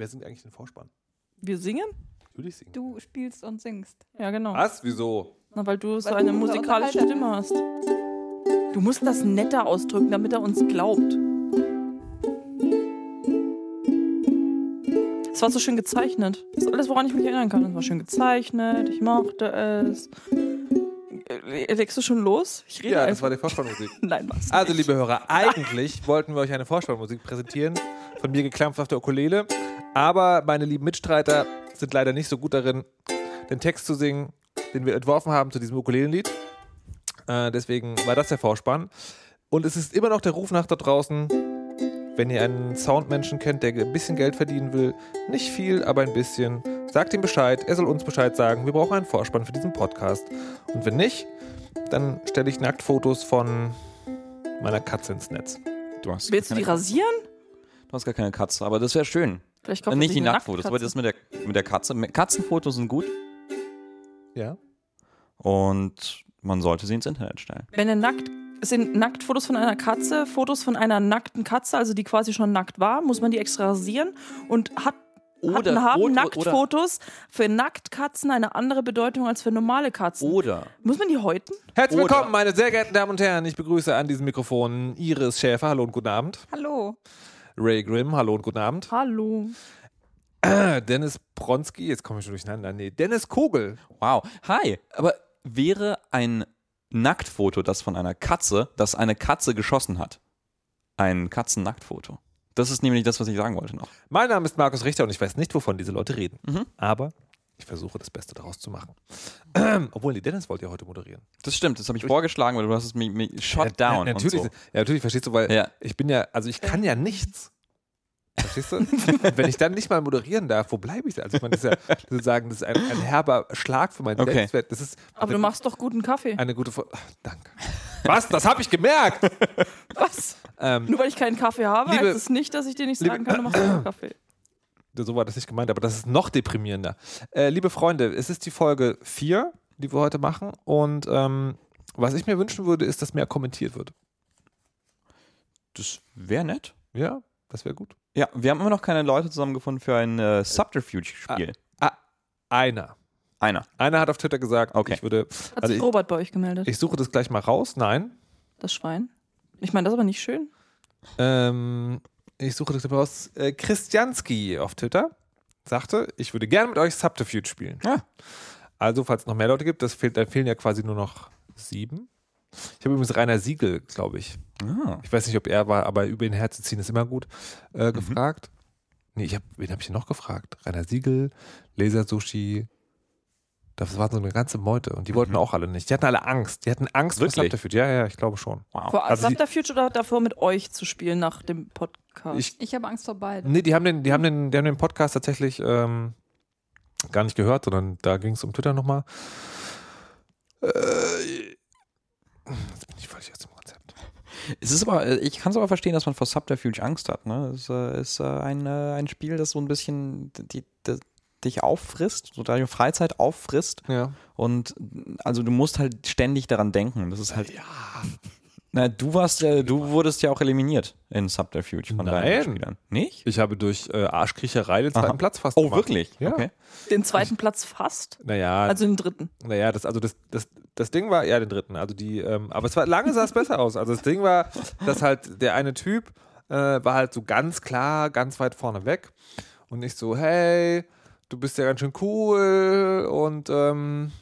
Wer singt eigentlich den Vorspann? Wir singen? Natürlich singen. Du spielst und singst. Ja, genau. Was? Wieso? Na, weil du so Weil eine du musikalische Stimme hast. Du musst das netter ausdrücken, damit er uns glaubt. Es war so schön gezeichnet. Das ist alles, woran ich mich erinnern kann. Es war schön gezeichnet, ich mochte es. Äh, Legst du schon los? Ich rede Ja, das einfach. war die Vorspannmusik. Nein, was? Also, liebe Hörer, eigentlich wollten wir euch eine Vorspannmusik präsentieren, von mir geklampft auf der Ukulele. Aber meine lieben Mitstreiter sind leider nicht so gut darin, den Text zu singen, den wir entworfen haben zu diesem Ukulelenlied. Äh, deswegen war das der Vorspann. Und es ist immer noch der Ruf nach da draußen, wenn ihr einen Soundmenschen kennt, der ein bisschen Geld verdienen will, nicht viel, aber ein bisschen, sagt ihm Bescheid, er soll uns Bescheid sagen, wir brauchen einen Vorspann für diesen Podcast. Und wenn nicht, dann stelle ich Nacktfotos von meiner Katze ins Netz. Du hast, Willst du die rasieren? Du hast gar keine Katze, aber das wäre schön. Vielleicht Äh, kauft Nicht die Nacktfotos, aber das mit der, mit der Katze. Katzenfotos sind gut Ja? und man sollte sie ins Internet stellen. Wenn er nackt sind Nacktfotos von einer Katze, Fotos von einer nackten Katze, also die quasi schon nackt war, muss man die extra rasieren und hat hatten, haben oder, Nacktfotos für Nacktkatzen eine andere Bedeutung als für normale Katzen. oder Muss man die häuten? Herzlich Oder- willkommen, meine sehr geehrten Damen und Herren. Ich begrüße an diesem Mikrofon Iris Schäfer. Hallo und guten Abend. Hallo. Ray Grimm. Hallo und guten Abend. Hallo. Äh, Dennis Bronski. Jetzt komme ich schon durcheinander. Nee, Dennis Kogel. Wow. Hi. Aber wäre ein Nacktfoto das von einer Katze, das eine Katze geschossen hat? Ein Katzen-Nacktfoto. Das ist nämlich das, was ich sagen wollte noch. Mein Name ist Markus Richter und ich weiß nicht, wovon diese Leute reden. Mhm. Aber ich versuche das Beste daraus zu machen. Obwohl, die Dennis wollte ja heute moderieren. Das stimmt, das habe ich vorgeschlagen, weil du hast es mir, mir shot Ja, down. ja, natürlich, Und so. ja, natürlich verstehst du, weil Ja. ich bin ja, also ich kann ja nichts. Verstehst du? Und wenn ich dann nicht mal moderieren darf, wo bleibe ich da? Also ich meine, das ist ja sozusagen, das ist ein, ein herber Schlag für meinen Okay. Selbstwert. Das ist Aber du machst doch guten Kaffee. eine gute Vor Ach, Danke. Was? Das habe ich gemerkt. Was? Ähm, Nur weil ich keinen Kaffee habe, Liebe- heißt es nicht, dass ich dir nicht Liebe- sagen kann, du machst guten Kaffee. So war das nicht gemeint, aber das ist noch deprimierender. Äh, liebe Freunde, es ist die Folge 4, die wir heute machen. Und ähm, was ich mir wünschen würde, ist, dass mehr kommentiert wird. Das wäre nett. Ja, das wäre gut. Ja, wir haben immer noch keine Leute zusammengefunden für ein äh, Subterfuge-Spiel. Ah, einer. Einer. Einer hat auf Twitter gesagt, Okay. ich würde. Hat Also sich ich, Robert bei euch gemeldet? ich suche das gleich mal raus. Nein. das Schwein? Ich meine, das ist aber nicht schön. Ähm, ich suche das raus. Äh, Christianski auf Twitter sagte, ich würde gerne mit euch Subterfuge spielen. Ja. Also, falls es noch mehr Leute gibt, das fehlt, dann fehlen ja quasi nur noch sieben. Ich habe übrigens Rainer Siegel, glaube ich. Ah. Ich weiß nicht, ob er war, aber über ihn herzuziehen ist immer gut Mhm. äh, gefragt. Nee, ich hab, wen habe ich denn noch gefragt? Rainer Siegel, Laser Sushi. Das war so eine ganze Meute und die wollten auch alle nicht. Die hatten alle Angst. Die hatten Angst Mhm. Wirklich? vor Subterfuge. Ja, ja, ich glaube schon. Wow. Vor Also Subterfuge oder davor mit euch zu spielen nach dem Podcast? Ich, Ich habe Angst vor beiden. nee, die haben den, die haben den, die haben den Podcast tatsächlich ähm, gar nicht gehört, sondern da ging es um Twitter nochmal. Äh, jetzt bin ich völlig aus dem Konzept. Es ist aber, äh, ich kann es aber verstehen, dass man vor Subterfuge Angst hat. Ne? Es äh, ist äh, ein, äh, ein Spiel, das so ein bisschen die, die, dich auffrisst, so deine Freizeit auffrisst. Ja. Und also du musst halt ständig daran denken. Das ist halt. Ja. Na, du warst, äh, du wurdest ja auch eliminiert in Subterfuge von Nein. deinen Spielern. Nicht? Ich habe durch äh, Arschkriecherei den zweiten Aha. Platz fast Oh, gemacht. wirklich? Ja. Okay. Den zweiten Platz fast? Naja, Also den dritten. Naja, das, also das, das, das Ding war, ja, den dritten. Also die, ähm, aber es war lange sah es besser aus. Also das Ding war, dass halt der eine Typ äh, war halt so ganz klar, ganz weit vorne weg. Und ich so, hey, du bist ja ganz schön cool und ähm,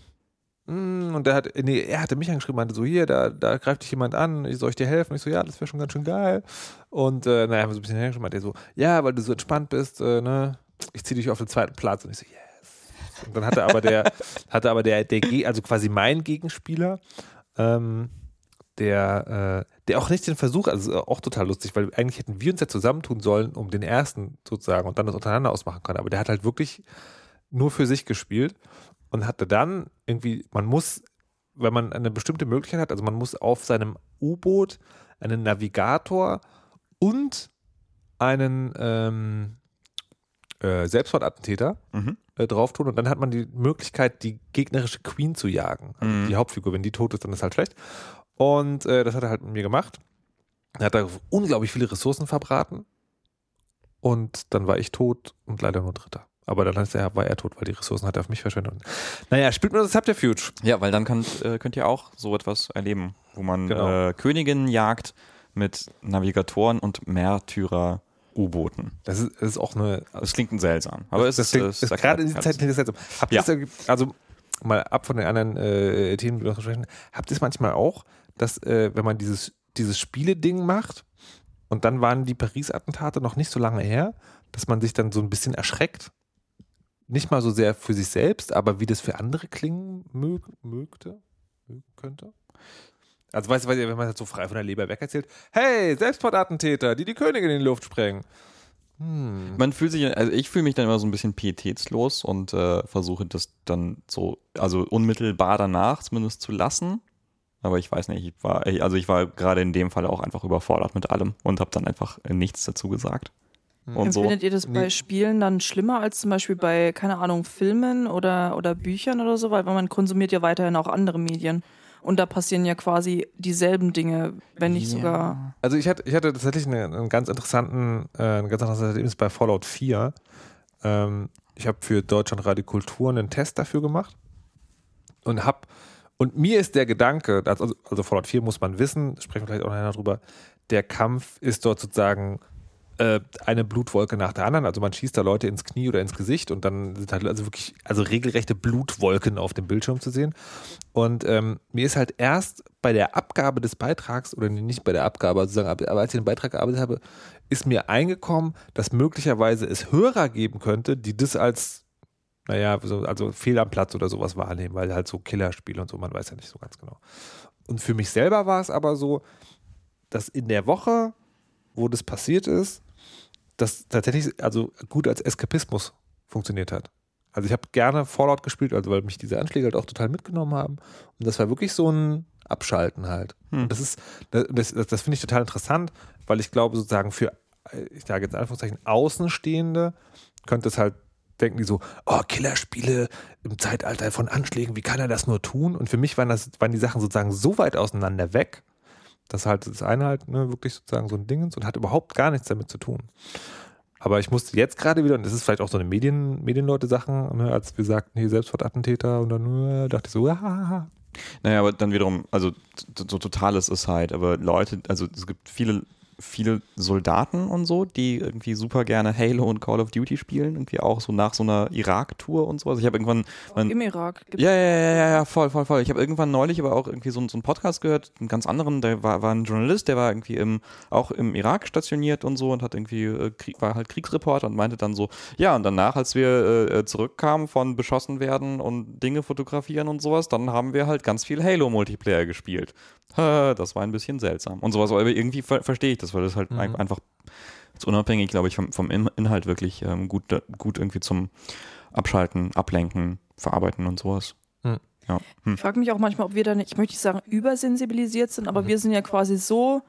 mm, und der hat, nee, er hatte mich angeschrieben, meinte so, hier, da, da greift dich jemand an, ich soll ich dir helfen? Ich so, ja, das wäre schon ganz schön geil. Und äh, naja, haben wir so ein bisschen hergeschrieben, meinte er so, ja, weil du so entspannt bist, äh, ne, ich zieh dich auf den zweiten Platz. Und ich so, yes. Und dann hatte aber der, hatte aber der, der also quasi mein Gegenspieler, ähm, der, äh, der auch nicht den Versuch, also auch total lustig, weil eigentlich hätten wir uns ja zusammentun sollen, um den ersten sozusagen und dann das untereinander ausmachen können. Aber der hat halt wirklich nur für sich gespielt und hatte dann irgendwie, man muss, wenn man eine bestimmte Möglichkeit hat, also man muss auf seinem U-Boot einen Navigator und einen ähm, äh, Selbstmordattentäter Mhm. äh, drauf tun und dann hat man die Möglichkeit, die gegnerische Queen zu jagen. Also Mhm. die Hauptfigur, wenn die tot ist, dann ist halt schlecht. Und äh, das hat er halt mit mir gemacht. Er hat da unglaublich viele Ressourcen verbraten. und dann war ich tot und leider nur Dritter. Aber dann er, war er tot, weil die Ressourcen hat er auf mich verschwendet. Naja, spielt mir das Subterfuge. Ja, weil dann könnt, äh, könnt ihr auch so etwas erleben, wo man Genau. äh, Königinnen jagt mit Navigatoren und Märtyrer-U-Booten. Das ist, das ist auch eine. Das klingt seltsam. Aber es das ist, es ist gerade in dieser Zeit klingt das seltsam. Habt Ja. ihr also mal ab von den anderen äh, Themen, die wir noch sprechen, habt ihr es manchmal auch, dass äh, wenn man dieses, dieses Spiele-Ding macht und dann waren die Paris-Attentate noch nicht so lange her, dass man sich dann so ein bisschen erschreckt? Nicht mal so sehr für sich selbst, aber wie das für andere klingen mög mögte, könnte? Also weißt du, wenn man das so frei von der Leber weg erzählt, hey, Selbstmordattentäter, die die Königin in die Luft sprengen. Hm. Man fühlt sich, also ich fühle mich dann immer so ein bisschen pietätslos und äh, versuche das dann so, also unmittelbar danach zumindest zu lassen. Aber ich weiß nicht, ich war, also ich war gerade in dem Fall auch einfach überfordert mit allem und habe dann einfach nichts dazu gesagt. Und so. Empfindet ihr das bei Nee. Spielen dann schlimmer als zum Beispiel bei, keine Ahnung, Filmen oder, oder Büchern oder so? Weil man konsumiert ja weiterhin auch andere Medien. Und da passieren ja quasi dieselben Dinge, wenn nicht sogar. Also ich hatte, ich hatte tatsächlich einen, einen ganz interessanten, äh, ein ganz interessantes Erlebnis bei Fallout 4. Ähm, ich habe für Deutschland Radio Kultur einen Test dafür gemacht und hab und mir ist der Gedanke, also, also Fallout 4 muss man wissen, sprechen wir vielleicht auch nachher drüber, der Kampf ist dort sozusagen äh, eine Blutwolke nach der anderen. Also man schießt da Leute ins Knie oder ins Gesicht und dann sind halt also wirklich, also regelrechte Blutwolken auf dem Bildschirm zu sehen. Und ähm, mir ist halt erst bei der Abgabe des Beitrags, oder nicht bei der Abgabe, also sozusagen, aber als ich den Beitrag gearbeitet habe, ist mir eingekommen, dass möglicherweise es Hörer geben könnte, die das als, naja, so, also fehl am Platz oder sowas wahrnehmen, weil halt so Killerspiele und so, man weiß ja nicht so ganz genau. Und für mich selber war es aber so, dass in der Woche, wo das passiert ist, das tatsächlich also gut als Eskapismus funktioniert hat. Also ich habe gerne Fallout gespielt, also weil mich diese Anschläge halt auch total mitgenommen haben. Und das war wirklich so ein Abschalten halt. Hm. Und das ist, das, das, das finde ich total interessant, weil ich glaube sozusagen für, ich sage jetzt in Anführungszeichen, Außenstehende könnte es halt denken die so, oh, Killerspiele im Zeitalter von Anschlägen, wie kann er das nur tun? Und für mich waren das, waren die Sachen sozusagen so weit auseinander weg, dass halt das eine halt ne, wirklich sozusagen so ein Ding ist und hat überhaupt gar nichts damit zu tun. Aber ich musste jetzt gerade wieder, und das ist vielleicht auch so eine Medien, Medienleute-Sachen, ne, als wir sagten, hier Selbstmordattentäter, und dann äh, dachte ich so, ah, Naja, aber dann wiederum, also so totales ist halt, aber Leute, also es gibt viele, viele Soldaten und so, die irgendwie super gerne Halo und Call of Duty spielen, irgendwie auch so nach so einer Irak-Tour und so. Also ich habe irgendwann, mein, Im Irak ja, ja, ja, ja, ja, voll, voll, voll. Ich habe irgendwann neulich aber auch irgendwie so, einen- so einen Podcast gehört, einen ganz anderen, der war, war ein Journalist, der war irgendwie im, auch im Irak stationiert und so und hat irgendwie, äh, Krieg, war halt Kriegsreporter und meinte dann so, ja, und danach, als wir äh, zurückkamen von beschossen werden und Dinge fotografieren und sowas, dann haben wir halt ganz viel Halo-Multiplayer gespielt. Das war ein bisschen seltsam. Und sowas, aber irgendwie ver verstehe ich das, weil das halt ein- einfach jetzt unabhängig, glaube ich, vom, vom In- Inhalt wirklich ähm, gut, gut irgendwie zum Abschalten, Ablenken, Verarbeiten und sowas. Hm. Ja. Hm. Ich frage mich auch manchmal, ob wir da nicht, ich möchte nicht sagen übersensibilisiert sind, aber wir sind ja quasi so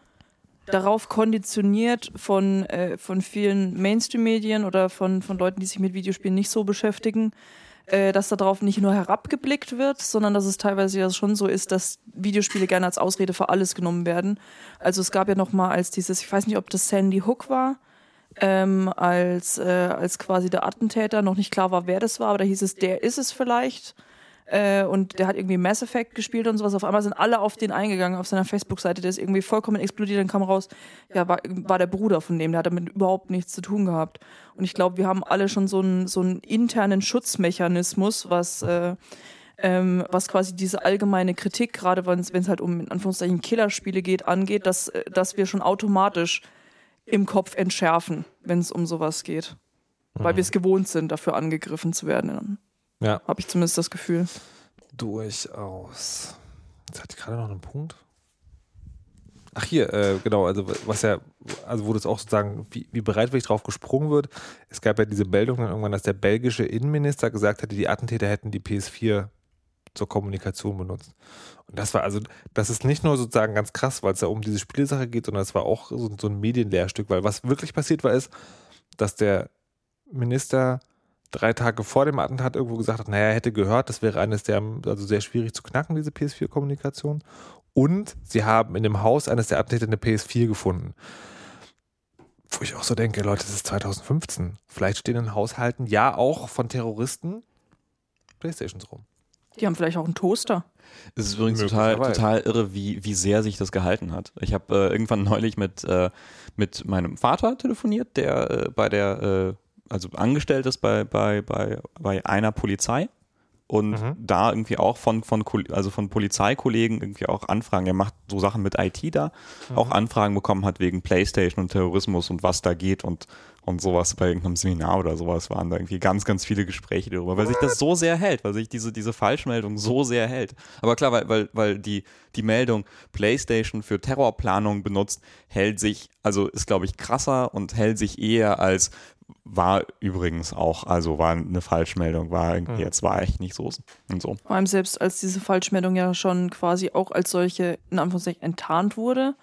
darauf konditioniert von, äh, von vielen Mainstream-Medien oder von, von Leuten, die sich mit Videospielen nicht so beschäftigen, äh, dass darauf nicht nur herabgeblickt wird, sondern dass es teilweise ja schon so ist, dass Videospiele gerne als Ausrede für alles genommen werden. Also es gab ja noch mal als dieses, ich weiß nicht, ob das Sandy Hook war, ähm, als, äh, als quasi der Attentäter noch nicht klar war, wer das war, aber da hieß es, der ist es vielleicht. Äh, und der hat irgendwie Mass Effect gespielt und sowas. Auf einmal sind alle auf den eingegangen, auf seiner Facebook-Seite. Der ist irgendwie vollkommen explodiert. Dann kam raus, ja, war, war der Bruder von dem. Der hat damit überhaupt nichts zu tun gehabt. Und ich glaube, wir haben alle schon so einen, so einen internen Schutzmechanismus, was, äh, ähm, was quasi diese allgemeine Kritik, gerade wenn es halt um in Anführungszeichen Killerspiele geht, angeht, dass, äh, dass wir schon automatisch im Kopf entschärfen, wenn es um sowas geht. Weil wir es gewohnt sind, dafür angegriffen zu werden. Ja, Habe ich zumindest das Gefühl. durchaus. Jetzt hatte ich gerade noch einen Punkt. Ach hier, äh, genau, also was ja, also wo das auch sozusagen, wie, wie bereitwillig drauf gesprungen wird. Es gab ja diese Meldung dann irgendwann, dass der belgische Innenminister gesagt hatte, die Attentäter hätten die PS4 zur Kommunikation benutzt. Und das war also, das ist nicht nur sozusagen ganz krass, weil es ja um diese Spielsache geht, sondern es war auch so, so ein Medienlehrstück, weil was wirklich passiert war, ist, dass der Minister drei Tage vor dem Attentat irgendwo gesagt hat, naja, er hätte gehört, das wäre eines der, also sehr schwierig zu knacken, diese PS4-Kommunikation. Und sie haben in dem Haus eines der Attentäter eine PS4 gefunden. Wo ich auch so denke, Leute, das ist 2015. Vielleicht stehen in Haushalten, ja auch von Terroristen, Playstations rum. Die haben vielleicht auch einen Toaster. Es ist übrigens total, total irre, wie, wie sehr sich das gehalten hat. Ich habe äh, irgendwann neulich mit, äh, mit meinem Vater telefoniert, der äh, bei der, äh, also angestellt ist bei, bei, bei, bei einer Polizei und Mhm. da irgendwie auch von, von, also von Polizeikollegen irgendwie auch Anfragen, er macht so Sachen mit IT da, auch Anfragen bekommen hat wegen Playstation und Terrorismus und was da geht und, und sowas bei irgendeinem Seminar oder sowas waren da irgendwie ganz, ganz viele Gespräche darüber, weil sich das so sehr hält, weil sich diese, diese Falschmeldung so sehr hält. Aber klar, weil, weil, weil die, die Meldung Playstation für Terrorplanung benutzt, hält sich, also ist glaube ich krasser und hält sich eher als war übrigens auch, also war eine Falschmeldung, war irgendwie, jetzt war echt nicht so und so. Vor allem selbst als diese Falschmeldung ja schon quasi auch als solche in Anführungszeichen enttarnt wurde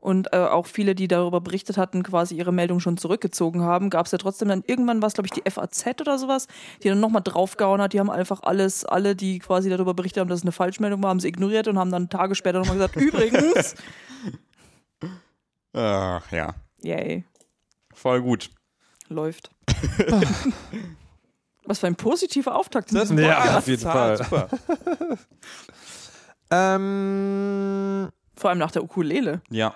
und äh, auch viele, die darüber berichtet hatten, quasi ihre Meldung schon zurückgezogen haben, gab es ja trotzdem dann irgendwann was, glaube ich, die FAZ oder sowas, die dann nochmal draufgehauen hat. Die haben einfach alles, alle, die quasi darüber berichtet haben, dass es eine Falschmeldung war, haben sie ignoriert und haben dann Tage später nochmal gesagt, übrigens, Ach ja, yay, voll gut. Läuft. was für ein positiver Auftakt. diesem Ja, Podcast. auf jeden Fall. Super. Ähm, Vor allem nach der Ukulele. Ja.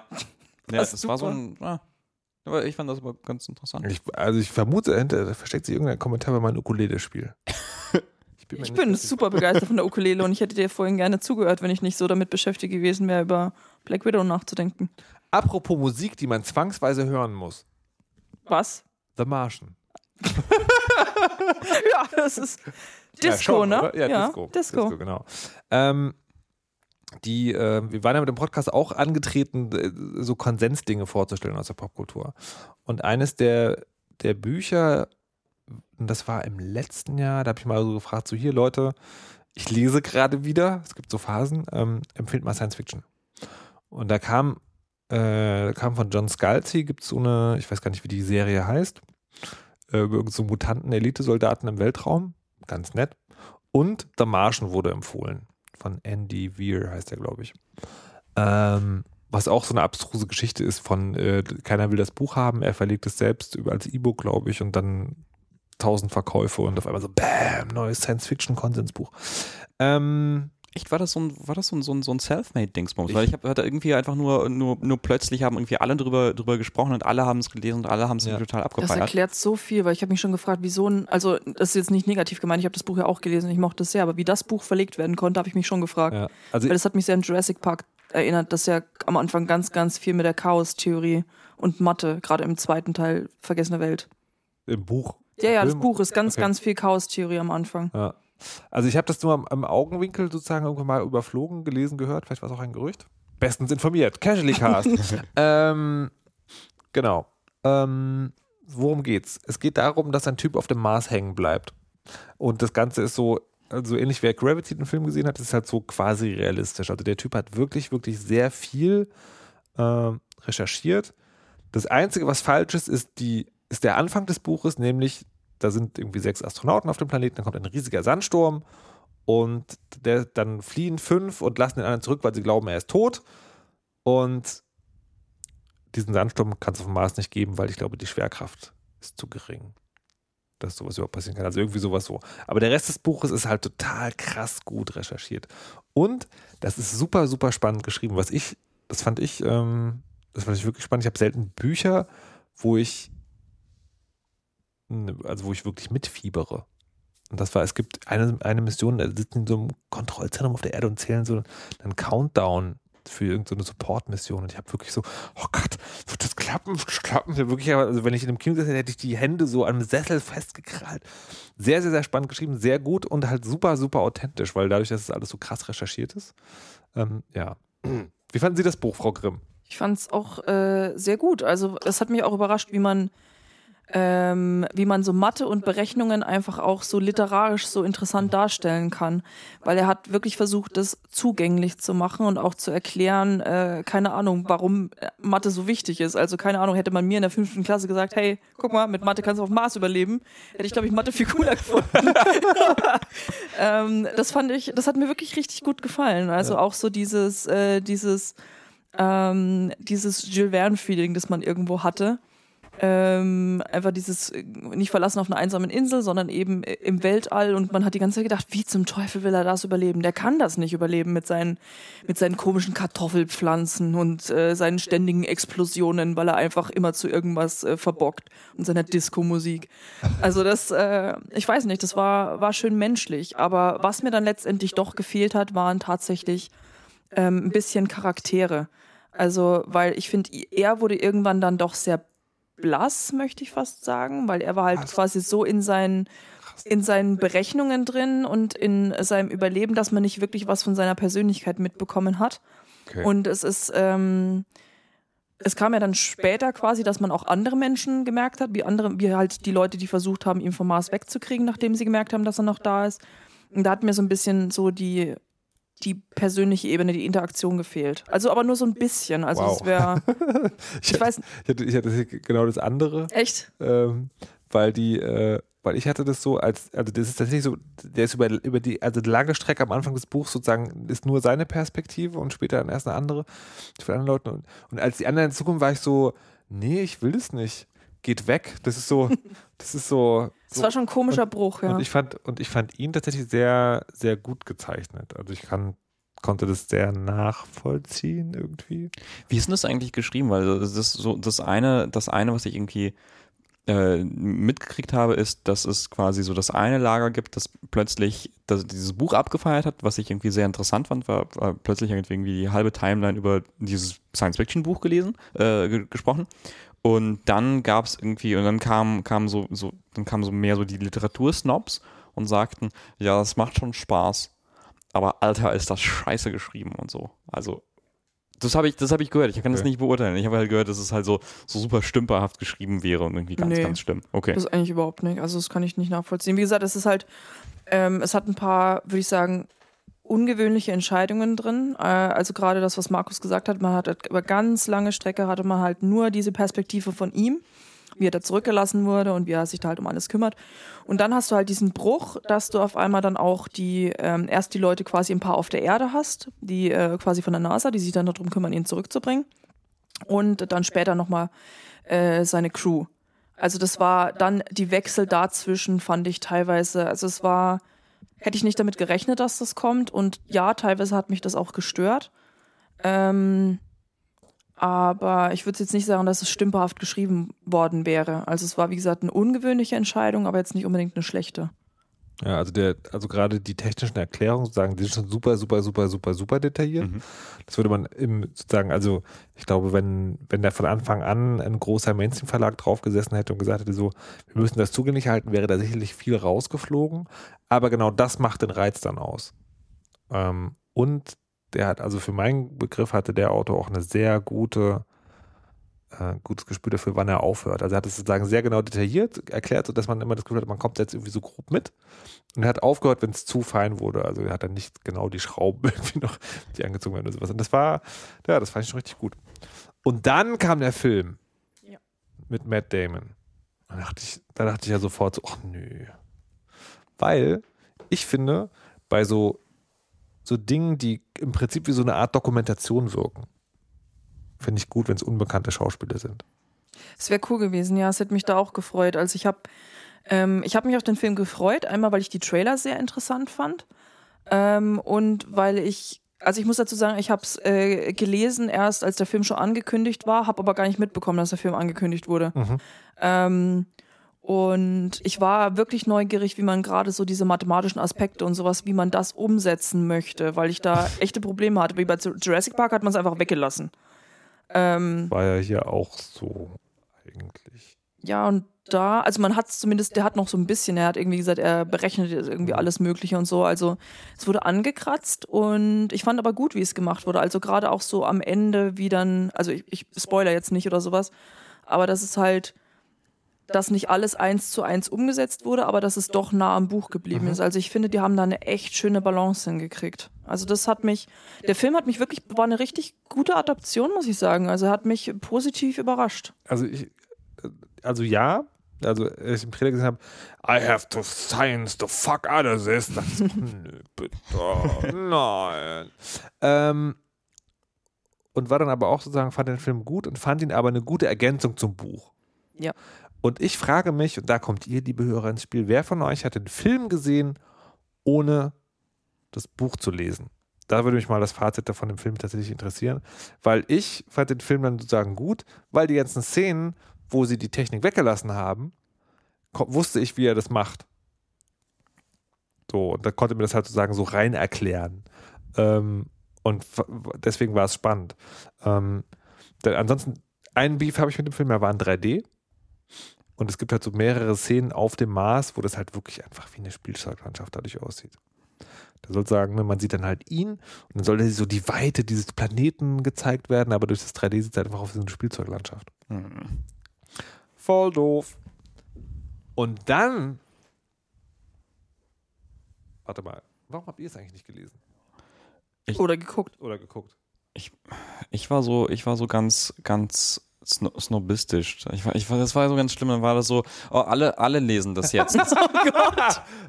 Ja, Das das, war so ein. Ja. Aber ich fand das aber ganz interessant. ich, also ich vermute, da versteckt sich irgendein Kommentar bei meinem Ukulele-Spiel. Ich bin, Ich bin super begeistert von der Ukulele und ich hätte dir vorhin gerne zugehört, wenn ich nicht so damit beschäftigt gewesen wäre, über Black Widow nachzudenken. Apropos Musik, die man zwangsweise hören muss. Was? The Martian. Ja, das ist Disco, ja, schon, ne? oder? Ja, Disco. Disco. genau. Ähm, die, äh, wir waren ja mit dem Podcast auch angetreten, äh, so Konsensdinge vorzustellen aus der Popkultur. Und eines der, der Bücher, und das war im letzten Jahr, da habe ich mal so gefragt, so hier Leute, ich lese gerade wieder, es gibt so Phasen, ähm, empfiehlt mal Science Fiction. Und da kam, äh, kam von John Scalzi, gibt es so eine, ich weiß gar nicht, wie die Serie heißt, äh, über so Mutanten, Elitesoldaten im Weltraum, ganz nett. Und The Martian wurde empfohlen. Von Andy Weir heißt er, glaube ich. Ähm, was auch so eine abstruse Geschichte ist von, äh, keiner will das Buch haben, er verlegt es selbst als E-Book, glaube ich, und dann tausend Verkäufe und auf einmal so, bam, neues Science-Fiction-Konsensbuch. Ähm, Echt, war das so ein, war das so ein, so ein, so ein Selfmade-Dingsbums? Weil ich habe hatte irgendwie einfach nur, nur, nur plötzlich haben irgendwie alle drüber, drüber gesprochen und alle haben es gelesen und alle haben es Ja. total Das abgefeiert. erklärt so viel, weil ich habe mich schon gefragt, wieso ein, also das ist jetzt nicht negativ gemeint, ich habe das Buch ja auch gelesen, ich mochte es sehr, aber wie das Buch verlegt werden konnte, habe ich mich schon gefragt. ja. Also Weil das hat mich sehr an Jurassic Park erinnert, das ja am Anfang ganz, ganz viel mit der Chaos-Theorie und Mathe, gerade im zweiten Teil Vergessene Welt. im Buch. Ja, ja, das Buch ist ganz, Okay. ganz viel Chaos-Theorie am Anfang. Ja. Also ich habe das nur am, am Augenwinkel sozusagen irgendwann mal überflogen, gelesen, gehört. Vielleicht war es auch ein Gerücht. Bestens informiert. Casually Cast. ähm, genau. Ähm, worum geht's? Es geht darum, dass ein Typ auf dem Mars hängen bleibt. Und das Ganze ist so, also ähnlich wie er Gravity den Film gesehen hat, ist halt so quasi realistisch. Also der Typ hat wirklich, wirklich sehr viel ähm, recherchiert. Das Einzige, was falsch ist, ist, die, ist der Anfang des Buches, nämlich da sind irgendwie sechs Astronauten auf dem Planeten, dann kommt ein riesiger Sandsturm und der, dann fliehen fünf und lassen den anderen zurück, weil sie glauben, er ist tot. Und diesen Sandsturm kann es auf dem Mars nicht geben, weil ich glaube, die Schwerkraft ist zu gering, dass sowas überhaupt passieren kann. Also irgendwie sowas so. Aber der Rest des Buches ist halt total krass gut recherchiert. Und das ist super, super spannend geschrieben. Was ich, das fand ich, ähm, das fand ich wirklich spannend. Ich habe selten Bücher, wo ich also wo ich wirklich mitfiebere. Und das war, es gibt eine, eine Mission, da sitzen in so einem Kontrollzentrum auf der Erde und zählen so einen Countdown für irgendeine Support-Mission. Und ich habe wirklich so, oh Gott, wird das klappen? Klappen? Hab Wirklich, also wenn ich in einem Kino gesessen hätte, ich die Hände so am Sessel festgekrallt. Sehr, sehr, sehr spannend geschrieben, sehr gut und halt super, super authentisch, weil dadurch, dass es alles so krass recherchiert ist. Ähm, ja. Wie fanden Sie das Buch, Frau Grimm? Ich fand es auch äh, sehr gut. Also es hat mich auch überrascht, wie man ähm, wie man so Mathe und Berechnungen einfach auch so literarisch so interessant darstellen kann. Weil er hat wirklich versucht, das zugänglich zu machen und auch zu erklären, äh, keine Ahnung, warum äh, Mathe so wichtig ist. Also keine Ahnung, hätte man mir in der fünften Klasse gesagt, hey, guck mal, mit Mathe kannst du auf Mars überleben, hätte ich, glaube ich, Mathe viel cooler gefunden. ähm, das fand ich, das hat mir wirklich richtig gut gefallen. Also auch so dieses, äh, dieses, ähm, dieses Jules Verne-Feeling, das man irgendwo hatte. Ähm, einfach dieses äh, nicht verlassen auf einer einsamen Insel, sondern eben äh, im Weltall und man hat die ganze Zeit gedacht, wie zum Teufel will er das überleben? Der kann das nicht überleben mit seinen, mit seinen komischen Kartoffelpflanzen und äh, seinen ständigen Explosionen, weil er einfach immer zu irgendwas äh, verbockt und seiner Disco-Musik. Also das, äh, ich weiß nicht, das war, war schön menschlich, aber was mir dann letztendlich doch gefehlt hat, waren tatsächlich ähm, ein bisschen Charaktere. Also, weil ich finde, er wurde irgendwann dann doch sehr blass, möchte ich fast sagen, weil er war halt Was? quasi so in seinen in seinen Berechnungen drin und in seinem Überleben, dass man nicht wirklich was von seiner Persönlichkeit mitbekommen hat. Okay. Und es ist, ähm, es kam ja dann später quasi, dass man auch andere Menschen gemerkt hat, wie andere, wie halt die Leute, die versucht haben, ihn vom Mars wegzukriegen, nachdem sie gemerkt haben, dass er noch da ist. Und da hat mir so ein bisschen so die, die persönliche Ebene, die Interaktion gefehlt. Also aber nur so ein bisschen. Also Wow. es wäre, ich, ich weiß, ich, hatte, ich hatte genau das andere. echt? ähm, weil die, äh, weil ich hatte das so als, also das ist tatsächlich so, der ist über, über die, also die lange Strecke am Anfang des Buchs sozusagen ist nur seine Perspektive und später dann erst eine andere von anderen Leuten. Und, und als die anderen in Zukunft war ich so, nee, ich will das nicht. Geht weg. Das ist so, das ist so. Das so war schon ein komischer Bruch, ja. und ich fand, und ich fand ihn tatsächlich sehr, sehr gut gezeichnet. Also ich kann, konnte das sehr nachvollziehen irgendwie. Wie ist denn das eigentlich geschrieben? Weil das ist so das eine, das eine, was ich irgendwie äh, mitgekriegt habe, ist, dass es quasi so das eine Lager gibt, das plötzlich das, dieses Buch abgefeiert hat, was ich irgendwie sehr interessant fand, war, war plötzlich irgendwie die halbe Timeline über dieses Science-Fiction-Buch gelesen, äh, ge gesprochen. Und dann gab es irgendwie, und dann kam, kam so, so, dann kamen so mehr so die Literatursnobs und sagten, ja, das macht schon Spaß. Aber Alter, ist das scheiße geschrieben und so. Also, das habe ich, das habe ich gehört. Ich kann das Okay. nicht beurteilen. Ich habe halt gehört, dass es halt so, so super stümperhaft geschrieben wäre und irgendwie ganz, Nee. ganz schlimm. Okay. Das eigentlich überhaupt nicht. Also das kann ich nicht nachvollziehen. Wie gesagt, es ist halt, ähm, es hat ein paar, würde ich sagen, ungewöhnliche Entscheidungen drin. Äh, also gerade das, was Markus gesagt hat, man hat über ganz lange Strecke hatte man halt nur diese Perspektive von ihm, wie er da zurückgelassen wurde und wie er sich da halt um alles kümmert. Und dann hast du halt diesen Bruch, dass du auf einmal dann auch die, ähm, erst die Leute quasi ein paar auf der Erde hast, die äh, quasi von der NASA, die sich dann darum kümmern, ihn zurückzubringen. Und dann später nochmal äh, seine Crew. Also das war dann die Wechsel dazwischen, fand ich teilweise, also es war, hätte ich nicht damit gerechnet, dass das kommt. Und ja, teilweise hat mich das auch gestört. Ähm, aber ich würde jetzt nicht sagen, dass es stümperhaft geschrieben worden wäre. Also es war, wie gesagt, eine ungewöhnliche Entscheidung, aber jetzt nicht unbedingt eine schlechte. Ja, also der, also gerade die technischen Erklärungen sozusagen, die sind schon super, super, super, super, super detailliert. Mhm. Das würde man im sozusagen, also ich glaube, wenn, wenn da von Anfang an ein großer Mainstream-Verlag draufgesessen hätte und gesagt hätte, so, wir müssen das zugänglich halten, wäre da sicherlich viel rausgeflogen. Aber genau das macht den Reiz dann aus. Ähm, und der hat, also für meinen Begriff hatte der Autor auch eine sehr gute, äh, gutes Gespür dafür, wann er aufhört. Also er hat es sozusagen sehr genau detailliert erklärt, sodass man immer das Gefühl hat, man kommt jetzt irgendwie so grob mit. Und er hat aufgehört, wenn es zu fein wurde. Also er hat dann nicht genau die Schrauben irgendwie noch, die angezogen werden oder sowas. Und das war, ja, das fand ich schon richtig gut. Und dann kam der Film Ja. mit Matt Damon. Da dachte ich, da dachte ich ja sofort so, ach nö. Weil ich finde, bei so, so Dingen, die im Prinzip wie so eine Art Dokumentation wirken, finde ich gut, wenn es unbekannte Schauspieler sind. Es wäre cool gewesen, ja, es hätte mich da auch gefreut. Also ich habe ähm, ich habe mich auf den Film gefreut, einmal weil ich die Trailer sehr interessant fand ähm, und weil ich also ich muss dazu sagen, ich habe es äh, gelesen erst, als der Film schon angekündigt war, habe aber gar nicht mitbekommen, dass der Film angekündigt wurde. Mhm. Ähm, und ich war wirklich neugierig, wie man gerade so diese mathematischen Aspekte und sowas, wie man das umsetzen möchte, weil ich da echte Probleme hatte. Wie bei Jurassic Park hat man es einfach weggelassen. Ähm, War ja hier auch so eigentlich. ja, und da, also man hat es zumindest, der hat noch so ein bisschen, er hat irgendwie gesagt, er berechnet irgendwie alles Mögliche und so. Also es wurde angekratzt und ich fand aber gut, wie es gemacht wurde. Also gerade auch so am Ende, wie dann, also ich, ich spoiler jetzt nicht oder sowas, aber das ist halt, dass nicht alles eins zu eins umgesetzt wurde, aber dass es doch nah am Buch geblieben ist. Also ich finde, die haben da eine echt schöne Balance hingekriegt. Also das hat mich, der Film hat mich wirklich, war eine richtig gute Adaption, muss ich sagen. Also hat mich positiv überrascht. Also ich, also ja, also als ich im Trailer gesehen habe, I have to science the fuck out of this. So, nö, bitte, nein. Ähm, und war dann aber auch sozusagen, fand den Film gut und fand ihn aber eine gute Ergänzung zum Buch. Ja. Und ich frage mich, und da kommt ihr, liebe Hörer, ins Spiel, wer von euch hat den Film gesehen, ohne das Buch zu lesen? Da würde mich mal das Fazit davon dem Film tatsächlich interessieren, weil ich fand den Film dann sozusagen gut, weil die ganzen Szenen, wo sie die Technik weggelassen haben, wusste ich, wie er das macht. So, und da konnte mir das halt sozusagen so rein erklären. Ähm, und deswegen war es spannend. Ähm, ansonsten, einen Beef habe ich mit dem Film, er war in 3D. Und es gibt halt so mehrere Szenen auf dem Mars, wo das halt wirklich einfach wie eine Spielzeuglandschaft dadurch aussieht. Da soll sagen, ne, man sieht dann halt ihn und dann soll so die Weite dieses Planeten gezeigt werden, aber durch das 3D sieht es halt einfach auf so eine Spielzeuglandschaft. Hm. Voll doof. Und dann. Warte mal, warum habt ihr es eigentlich nicht gelesen? Oder geguckt. Oder geguckt? Ich war so, ich war so ganz, ganz sno snobistisch. Ich war, ich war, das war so ganz schlimm. Dann war das so, oh, alle, alle lesen das jetzt.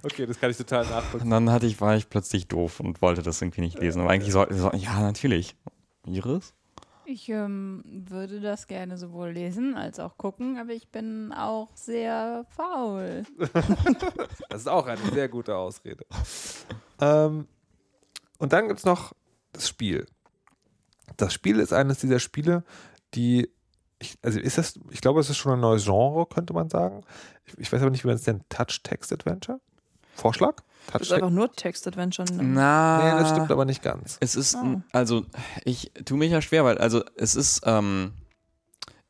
Okay, das kann ich total nachvollziehen. Und dann hatte ich, war ich plötzlich doof und wollte das irgendwie nicht lesen. Aber eigentlich sollten so, ja, natürlich. Iris? Ich ähm, würde das gerne sowohl lesen als auch gucken, aber ich bin auch sehr faul. Das ist auch eine sehr gute Ausrede. ähm, und dann gibt es noch das Spiel. Das Spiel ist eines dieser Spiele, die, ich, also ist das, ich glaube, es ist schon ein neues Genre, könnte man sagen. Ich, ich weiß aber nicht, wie man es nennt. Touch-Text-Adventure? Vorschlag? Das ist Touch einfach nur Text-Adventure. Na, Nee, das stimmt aber nicht ganz. Es ist, Oh. also, ich tue mich ja schwer, weil, also, es ist, ähm,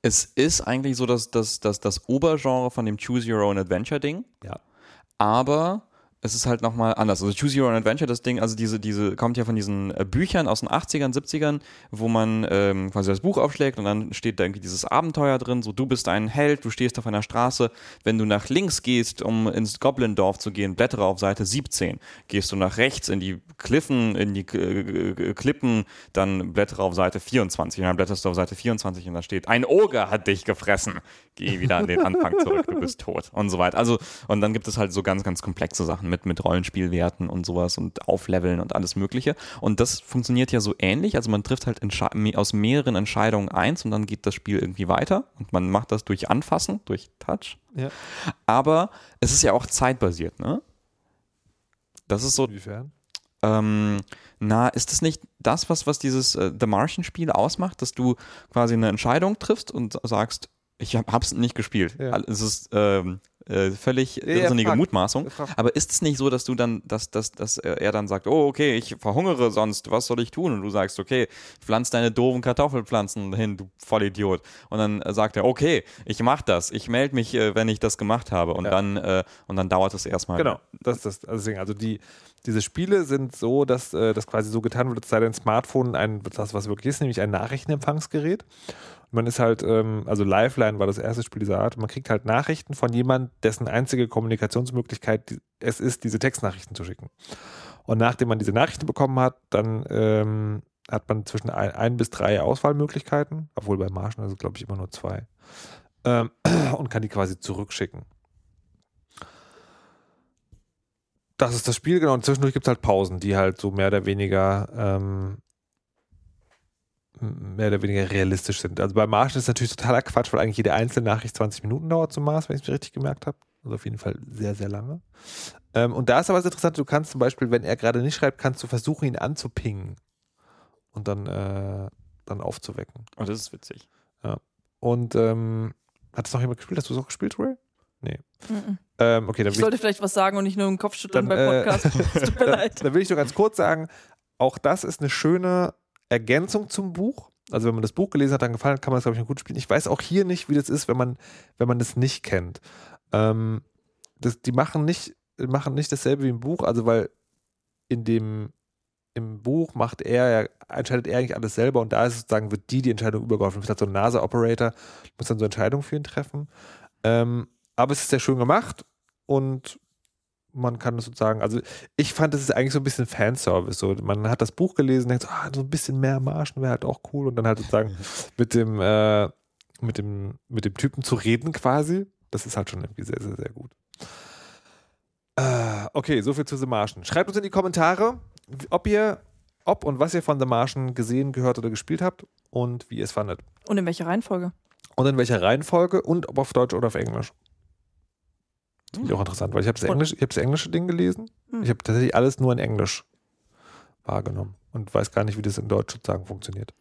es ist eigentlich so, dass, dass, dass das Obergenre von dem Choose Your Own Adventure Ding. Ja. Aber es ist halt nochmal anders. Also Choose Your Own Adventure, das Ding, also diese, diese, kommt ja von diesen äh, Büchern aus den 80ern, 70ern, wo man ähm, quasi das Buch aufschlägt und dann steht da irgendwie dieses Abenteuer drin, so du bist ein Held, du stehst auf einer Straße, wenn du nach links gehst, um ins Goblin-Dorf zu gehen, blättere auf Seite 17. Gehst du nach rechts in die Kliffen, in die äh, Klippen, dann blättere auf Seite 24 und dann blätterst du auf Seite 24 und da steht, ein Oger hat dich gefressen. Geh wieder an den Anfang zurück, du bist tot und so weiter. Also, und dann gibt es halt so ganz, ganz komplexe Sachen mit, mit Rollenspielwerten und sowas und Aufleveln und alles Mögliche. Und das funktioniert ja so ähnlich. Also man trifft halt aus mehreren Entscheidungen eins und dann geht das Spiel irgendwie weiter. Und man macht das durch Anfassen, durch Touch. Ja. Aber es ist ja auch zeitbasiert, ne? Das ist so, Inwiefern? ähm, na, ist das nicht das, was, was dieses äh, The Martian-Spiel ausmacht, dass du quasi eine Entscheidung triffst und sagst, ich hab, hab's nicht gespielt. Ja. Es ist ähm, äh, völlig ja, irrsinnige frag. Mutmaßung. Frag. Aber ist es nicht so, dass du dann, dass, dass, dass er dann sagt, oh, okay, ich verhungere sonst, was soll ich tun? Und du sagst, okay, pflanz deine doofen Kartoffelpflanzen hin, du Vollidiot. Und dann sagt er, okay, ich mach das. Ich melde mich, äh, wenn ich das gemacht habe. Und Ja. dann, äh, und dann dauert es erstmal. Genau, das das. Also, deswegen, also die, diese Spiele sind so, dass äh, das quasi so getan wird, als sei dein Smartphone ein, das, was wirklich ist, nämlich ein Nachrichtenempfangsgerät. Man ist halt, ähm, also Lifeline war das erste Spiel dieser Art, man kriegt halt Nachrichten von jemand, dessen einzige Kommunikationsmöglichkeit es ist, diese Textnachrichten zu schicken. Und nachdem man diese Nachrichten bekommen hat, dann ähm, hat man zwischen ein, ein bis drei Auswahlmöglichkeiten, obwohl bei Marschen also glaube ich immer nur zwei, ähm, und kann die quasi zurückschicken. Das ist das Spiel, genau. Und zwischendurch gibt es halt Pausen, die halt so mehr oder weniger ähm, mehr oder weniger realistisch sind. Also bei Martian ist es natürlich totaler Quatsch, weil eigentlich jede einzelne Nachricht 20 Minuten dauert zum Mars, wenn ich es mir richtig gemerkt habe. Also auf jeden Fall sehr, sehr lange. Ähm, und da ist aber das Interessante, du kannst zum Beispiel, wenn er gerade nicht schreibt, kannst du versuchen, ihn anzupingen und dann, äh, dann aufzuwecken. Oh, das ist witzig. Und ähm, hat es noch jemand gespielt? Hast du es auch gespielt, Ray? Mhm. Ähm, okay, dann Ich sollte vielleicht was sagen und nicht nur im Kopf schütteln Dann, beim äh, Podcast. Es tut mir leid. Da will ich nur ganz kurz sagen, auch das ist eine schöne Ergänzung zum Buch. Also wenn man das Buch gelesen hat, dann gefallen kann man das, glaube ich, gut spielen. Ich weiß auch hier nicht, wie das ist, wenn man, wenn man das nicht kennt. Ähm, das, die machen nicht, machen nicht dasselbe wie im Buch, also weil in dem im Buch macht er, ja- entscheidet er eigentlich alles selber und da ist es sozusagen, wird die die Entscheidung übergeholfen. Du bist halt so ein NASA-Operator, muss dann so Entscheidungen für ihn treffen. Ähm, aber es ist sehr schön gemacht und man kann es sozusagen, also ich fand, das ist eigentlich so ein bisschen Fanservice. So, man hat das Buch gelesen, denkt so, ah, so ein bisschen mehr Marschen wäre halt auch cool und dann halt sozusagen mit dem, äh, mit dem, mit dem Typen zu reden quasi. Das ist halt schon irgendwie sehr, sehr, sehr gut. Äh, okay, soviel zu The Martian. Schreibt uns in die Kommentare, ob ihr, ob und was ihr von The Martian gesehen, gehört oder gespielt habt und wie ihr es fandet. Und in welcher Reihenfolge? und in welcher Reihenfolge und ob auf Deutsch oder auf Englisch. Das finde ich auch interessant, weil ich habe das. Englisch, ich hab das englische Ding gelesen. Hm. Ich habe tatsächlich alles nur in Englisch wahrgenommen und weiß gar nicht, wie das in Deutsch sozusagen funktioniert.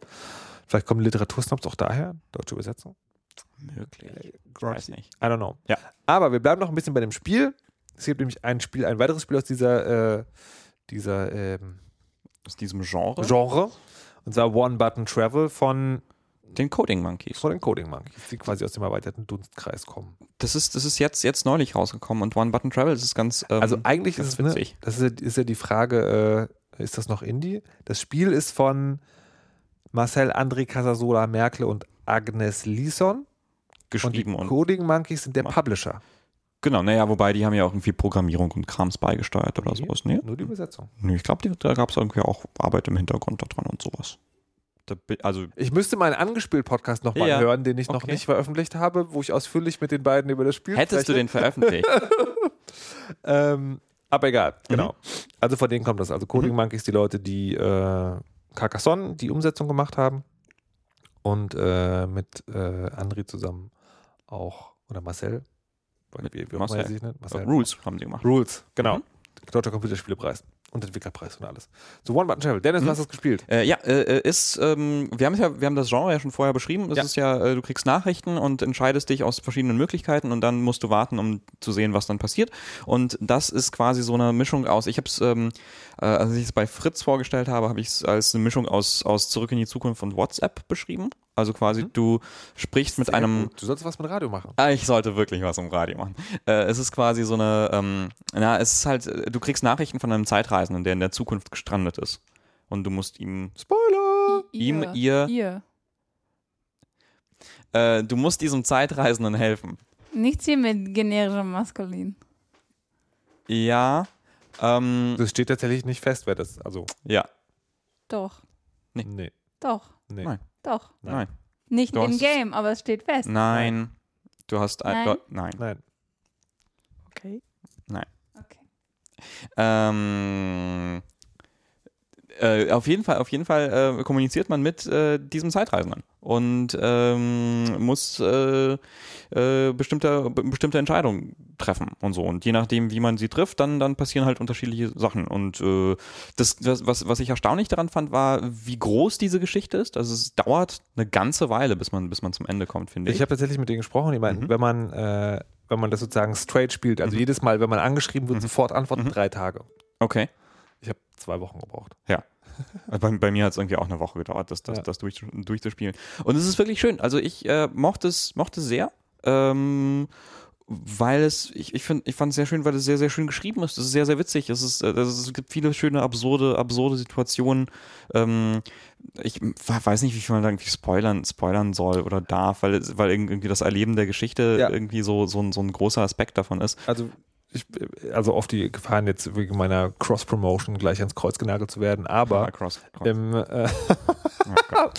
Vielleicht kommen Literatursnobs auch daher, deutsche Übersetzung. Möglich. Ich weiß nicht. I don't know. Ja. Aber wir bleiben noch ein bisschen bei dem Spiel. Es gibt nämlich ein Spiel, ein weiteres Spiel aus dieser, äh, dieser ähm, Aus diesem Genre. Genre. Und zwar One Button Travel von, Den Coding Monkeys. von den Coding Monkeys, die quasi aus dem erweiterten Dunstkreis kommen. Das ist, das ist jetzt, jetzt neulich rausgekommen und One Button Travel das ist ganz. Ähm, Also eigentlich ganz ist es, ne, witzig. das ist ja, ist ja die Frage, äh, ist das noch Indie? Das Spiel ist von Marcel André Casasola Merkel und Agnes Lison. Und die geschrieben und, Coding Monkeys sind der Publisher. genau, naja, wobei die haben ja auch irgendwie Programmierung und Krams beigesteuert oder sowas. Nee, Nur die Übersetzung. nee ich glaube, da gab es irgendwie auch Arbeit im Hintergrund da dran und sowas. Also, Ich müsste meinen Angespielt-Podcast nochmal Ja. hören, den ich noch Okay. nicht veröffentlicht habe, wo ich ausführlich mit den beiden über das Spiel hättest du spreche. den veröffentlicht? Ähm, aber egal, Mhm. genau. Also von denen kommt das. Also Coding Monkeys, die Leute, die äh, Carcassonne die Umsetzung gemacht haben und äh, mit äh, Andri zusammen auch, oder Marcel, Mit wie, wie Marcel. sich nennt. Marcel. Rules haben die gemacht. Rules, genau. Mhm. Deutscher Computerspielepreis und Entwicklerpreis und alles. So One Button Travel. Dennis, Mhm. du hast es gespielt. Äh, ja, äh, ist, ähm, wir haben es ja, wir haben das Genre ja schon vorher beschrieben. Es Ja. ist ja, äh, du kriegst Nachrichten und entscheidest dich aus verschiedenen Möglichkeiten und dann musst du warten, um zu sehen, was dann passiert. Und das ist quasi so eine Mischung aus, ich habe es, ähm, äh, als ich es bei Fritz vorgestellt habe, habe ich es als eine Mischung aus, aus Zurück in die Zukunft und WhatsApp beschrieben. Also quasi, du sprichst mit Sehr einem, gut. Du sollst was mit Radio machen. Ah, ich sollte wirklich was im Radio machen. Äh, es ist quasi so eine, ähm, na, es ist halt, du kriegst Nachrichten von einem Zeitreisenden, der in der Zukunft gestrandet ist. Und du musst ihm, Spoiler! ihm, ihr, Ihr. äh, du musst diesem Zeitreisenden helfen. Nichts hier mit generischem Maskulin. Ja, ähm, Das steht tatsächlich nicht fest, wer das, also, ja, Doch, Nee. nee, doch, nee. Nein. Doch. Nein. Nicht Du im hast- Game, aber es steht fest. nein. Du hast ein, Nein? du, nein. Nein. Okay. Okay. Ähm, äh, auf jeden Fall, auf jeden Fall äh, kommuniziert man mit äh, diesem Zeitreisenden und ähm, muss äh, äh, bestimmte, be- bestimmte Entscheidungen treffen und so. Und je nachdem, wie man sie trifft, dann, dann passieren halt unterschiedliche Sachen. Und äh, das, das, was, was ich erstaunlich daran fand, war, wie groß diese Geschichte ist. Also es dauert eine ganze Weile, bis man, bis man zum Ende kommt, finde ich. Ich habe tatsächlich mit denen gesprochen, die meinten, Mhm. wenn man, äh, wenn man das sozusagen straight spielt, also Mhm. jedes Mal, wenn man angeschrieben wird, Mhm. sofort antworten, Mhm. drei Tage. okay. Zwei Wochen gebraucht. Bei, bei mir hat es irgendwie auch eine Woche gedauert, das, das, Ja. das durch, durchzuspielen. Und es ist wirklich schön. Also ich äh, mochte es mochte es sehr. Ähm, weil es, ich, ich, find, ich fand es sehr schön, weil es sehr, sehr schön geschrieben ist. Es ist sehr, sehr witzig. Es, ist, äh, es gibt viele schöne, absurde, absurde Situationen. Ähm, ich weiß nicht, wie viel man da irgendwie spoilern, spoilern soll oder darf, weil, weil irgendwie das Erleben der Geschichte Ja. irgendwie so, so, ein, so ein großer Aspekt davon ist. Also, ich, also auf die Gefahren jetzt wegen meiner Cross-Promotion gleich ans Kreuz genagelt zu werden, aber cross, cross. im, äh, Oh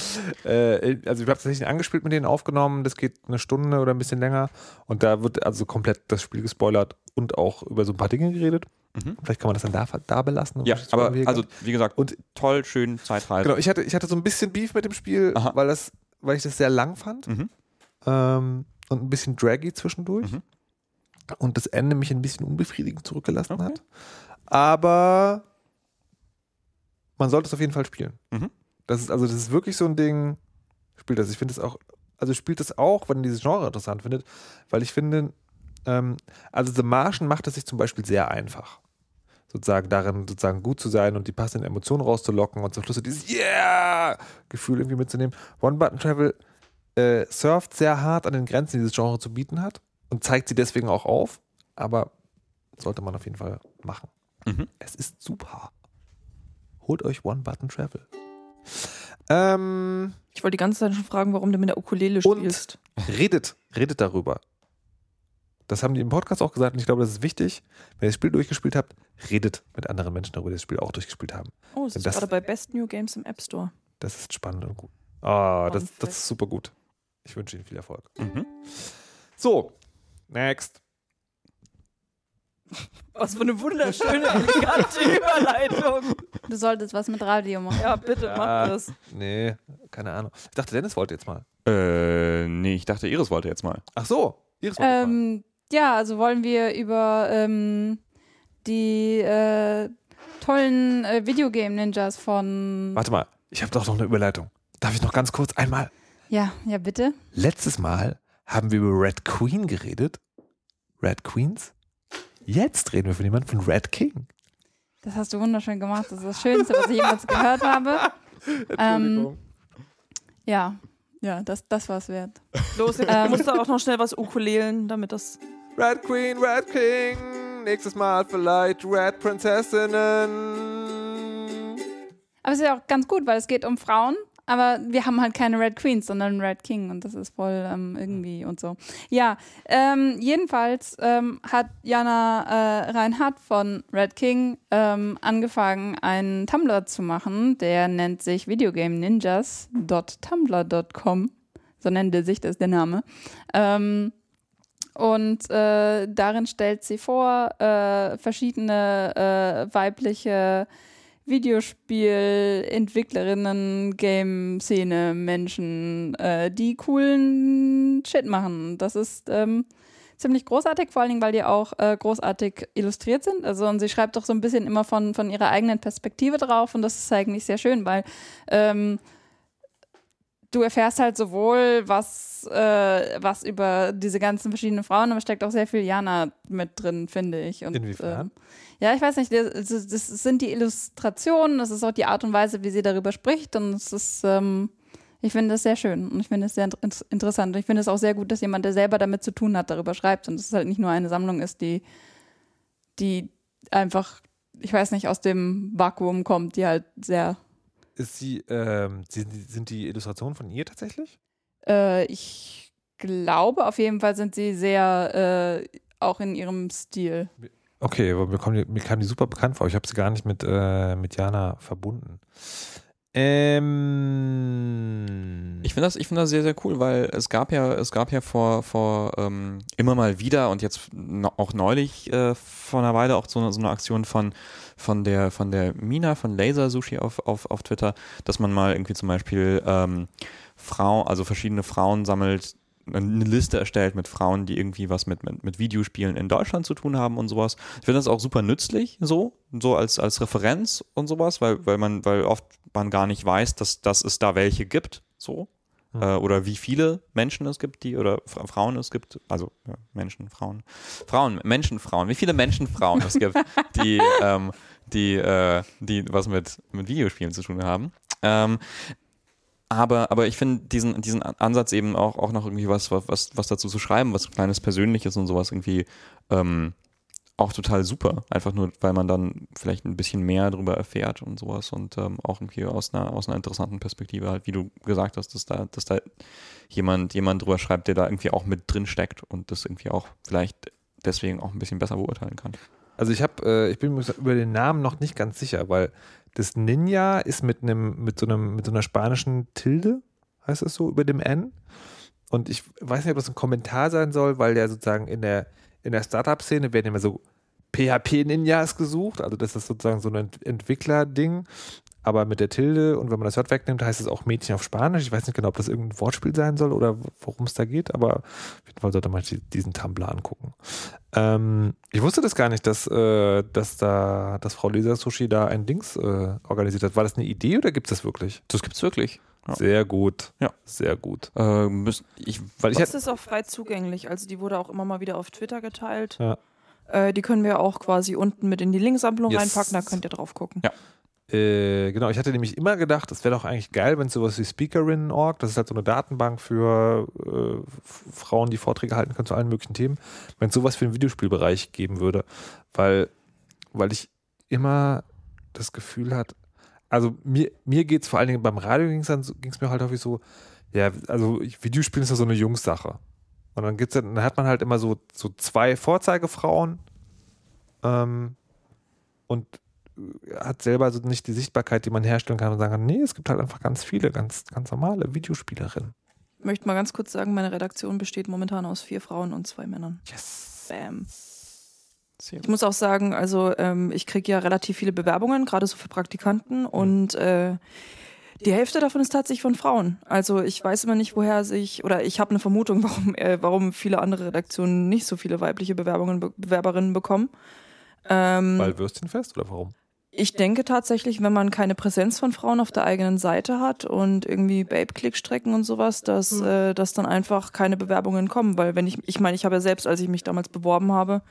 äh, also ich habe tatsächlich angespielt mit denen aufgenommen, das geht eine Stunde oder ein bisschen länger und da wird also komplett das Spiel gespoilert und auch über so ein paar Dinge geredet. Mhm. Vielleicht kann man das dann da, da belassen. Ja, aber also wie gesagt, Und- toll, schön, Zeitreise. Genau, ich hatte, ich hatte so ein bisschen Beef mit dem Spiel, Aha. weil, das, weil ich das sehr lang fand Mhm. ähm, und ein bisschen draggy zwischendurch. Mhm. Und das Ende mich ein bisschen unbefriedigend zurückgelassen Okay. hat. Aber man sollte es auf jeden Fall spielen. Mhm. Das ist, also, das ist wirklich so ein Ding, spielt das. Ich finde es auch, also spielt das auch, wenn ihr dieses Genre interessant findet, weil ich finde, ähm, also The Martian macht es sich zum Beispiel sehr einfach. Sozusagen darin, sozusagen gut zu sein und die passenden Emotionen rauszulocken und zum Schluss so dieses Yeah-Gefühl irgendwie mitzunehmen. One Button Travel äh, surft sehr hart an den Grenzen, die dieses Genre zu bieten hat und zeigt sie deswegen auch auf, aber sollte man auf jeden Fall machen. Mhm. Es ist super. Holt euch One Button Travel. Ähm, Ich wollte die ganze Zeit schon fragen, warum du mit der Ukulele Und- spielst. redet, redet darüber. Das haben die im Podcast auch gesagt und ich glaube, das ist wichtig. Wenn ihr das Spiel durchgespielt habt, redet mit anderen Menschen darüber, die das Spiel auch durchgespielt haben. Oh, es ist Das- gerade bei Best New Games im App Store. Das ist spannend und gut. Ah, das, Fun das fact. ist super gut. Ich wünsche Ihnen viel Erfolg. Mhm. So, next. Was für eine wunderschöne, elegante Überleitung. Du solltest was mit Radio machen. Ja, bitte, Ja. mach das. Nee, keine Ahnung. Ich dachte, Dennis wollte jetzt mal. Äh, nee, ich dachte, Iris wollte jetzt mal. Ach so, Iris wollte. Ähm, ja, also wollen wir über ähm, die äh, tollen äh, Videogame-Ninjas von. Warte mal, ich habe doch noch eine Überleitung. Darf ich noch ganz kurz einmal? Ja, ja, bitte. Letztes Mal haben wir über Red Queen geredet. Red Queens? Jetzt reden wir von jemandem von Red King. Das hast du wunderschön gemacht. Das ist das Schönste, was ich jemals gehört habe. Ähm, ja, ja, das, das war es wert. Los, ich Ähm. musste auch noch schnell was ukulelen, damit das. Red Queen, Red King. Nächstes Mal vielleicht Red Prinzessinnen. Aber es ist ja auch ganz gut, weil es geht um Frauen. Aber wir haben halt keine Red Queens, sondern Red King und das ist voll ähm, irgendwie und so. Ja, ähm, jedenfalls ähm, hat Jana äh, Reinhardt von Red King ähm, angefangen, einen Tumblr zu machen. Der nennt sich videogameninjas.tumblr.com. So nennt er sich, das der Name. Ähm, und äh, darin stellt sie vor, äh, verschiedene äh, weibliche Videospielentwicklerinnen, Game-Szene, Menschen, äh, die coolen Shit machen. Das ist ähm, ziemlich großartig, vor allen Dingen, weil die auch äh, großartig illustriert sind. Also und sie schreibt doch so ein bisschen immer von, von ihrer eigenen Perspektive drauf und das ist eigentlich sehr schön, weil ähm, du erfährst halt sowohl was, äh, was über diese ganzen verschiedenen Frauen, aber steckt auch sehr viel Jana mit drin, finde ich. Und, Inwiefern? ähm, ja, ich weiß nicht, das, das sind die Illustrationen, das ist auch die Art und Weise, wie sie darüber spricht und es ist, ähm, ich finde es sehr schön und ich finde es sehr inter- interessant und ich finde es auch sehr gut, dass jemand, der selber damit zu tun hat, darüber schreibt und dass es halt nicht nur eine Sammlung ist, die, die einfach, ich weiß nicht, aus dem Vakuum kommt, die halt sehr, Ist sie, ähm, sie, sind die Illustrationen von ihr tatsächlich? äh, ich glaube, auf jeden Fall sind sie sehr äh, auch in ihrem Stil. Okay, aber mir, kommen die, mir kam die super bekannt vor. Ich habe sie gar nicht mit, äh, mit Jana verbunden. Ähm, Ich finde das, ich finde das sehr, sehr cool, weil es gab ja, es gab ja vor, vor ähm, immer mal wieder und jetzt auch neulich äh, vor einer Weile auch so eine, so eine Aktion von, von der, von der Mina von Laser Sushi auf, auf, auf Twitter, dass man mal irgendwie zum Beispiel ähm, Frau, also verschiedene Frauen sammelt, eine Liste erstellt mit Frauen, die irgendwie was mit, mit, mit Videospielen in Deutschland zu tun haben und sowas. Ich finde das auch super nützlich, so, so als, als Referenz und sowas, weil, weil man, weil oft man gar nicht weiß, dass, dass es da welche gibt, so. Äh, oder wie viele Menschen es gibt, die, oder Fra Frauen es gibt, also ja, Menschen, Frauen, Frauen, Menschen, Frauen, wie viele Menschen, Frauen es gibt, die, ähm, die, äh, die was mit, mit Videospielen zu tun haben. Ähm, aber, aber ich finde diesen, diesen Ansatz eben auch, auch noch irgendwie was, was, was dazu zu schreiben, was kleines Persönliches und sowas irgendwie ähm, auch total super. Einfach nur, weil man dann vielleicht ein bisschen mehr darüber erfährt und sowas und ähm, auch irgendwie aus einer, aus einer interessanten Perspektive halt, wie du gesagt hast, dass da, dass da jemand, jemand drüber schreibt, der da irgendwie auch mit drin steckt und das irgendwie auch vielleicht deswegen auch ein bisschen besser beurteilen kann. Also ich habe, äh, ich bin mir über den Namen noch nicht ganz sicher, weil das Ninja ist mit einem, mit so einem, mit so einer spanischen Tilde, heißt das so, über dem N. Und ich weiß nicht, ob das ein Kommentar sein soll, weil der sozusagen in der, in der Startup-Szene werden immer so PHP-Ninjas gesucht. Also das ist sozusagen so ein Ent Entwickler-Ding. Aber mit der Tilde und wenn man das J wegnimmt, heißt es auch Mädchen auf Spanisch. Ich weiß nicht genau, ob das irgendein Wortspiel sein soll oder worum es da geht, aber auf jeden Fall sollte man sich diesen Tumblr angucken. Ähm, ich wusste das gar nicht, dass, äh, dass da, dass Frau Lisa Sushi da ein Dings äh, organisiert hat. War das eine Idee oder gibt es das wirklich? Das gibt's wirklich. Ja. Sehr gut. Ja. Sehr gut. Äh, müssen, ich, Weil ich Das ist auch frei zugänglich. Also die wurde auch immer mal wieder auf Twitter geteilt. Ja. Äh, die können wir auch quasi unten mit in die Linksammlung Yes. reinpacken, da könnt ihr drauf gucken. Ja. Äh, genau, ich hatte nämlich immer gedacht, es wäre doch eigentlich geil, wenn es sowas wie Speakerinnen.org, das ist halt so eine Datenbank für äh, Frauen, die Vorträge halten können zu allen möglichen Themen, wenn es sowas für den Videospielbereich geben würde. Weil, weil ich immer das Gefühl hat, also mir, mir geht es vor allen Dingen beim Radio ging es mir halt häufig so, ja, also Videospielen ist ja so eine Jungssache. Und dann gibt's dann hat man halt immer so, so zwei Vorzeigefrauen ähm, und hat selber so nicht die Sichtbarkeit, die man herstellen kann und sagen kann, nee, es gibt halt einfach ganz viele, ganz, ganz normale Videospielerinnen. Ich möchte mal ganz kurz sagen, meine Redaktion besteht momentan aus vier Frauen und zwei Männern. Yes. Bam. Ich muss auch sagen, also ähm, ich kriege ja relativ viele Bewerbungen, gerade so für Praktikanten und äh, Die Hälfte davon ist tatsächlich von Frauen. Also ich weiß immer nicht, woher sich, oder ich habe eine Vermutung, warum, äh, warum viele andere Redaktionen nicht so viele weibliche Bewerbungen, Be Bewerberinnen bekommen. Ähm, Weil Würstchenfest oder warum? Ich denke tatsächlich, wenn man keine Präsenz von Frauen auf der eigenen Seite hat und irgendwie Babe-Click-Strecken und sowas, dass, äh, dass dann einfach keine Bewerbungen kommen. Weil wenn ich, ich meine, ich habe ja selbst, als ich mich damals beworben habe,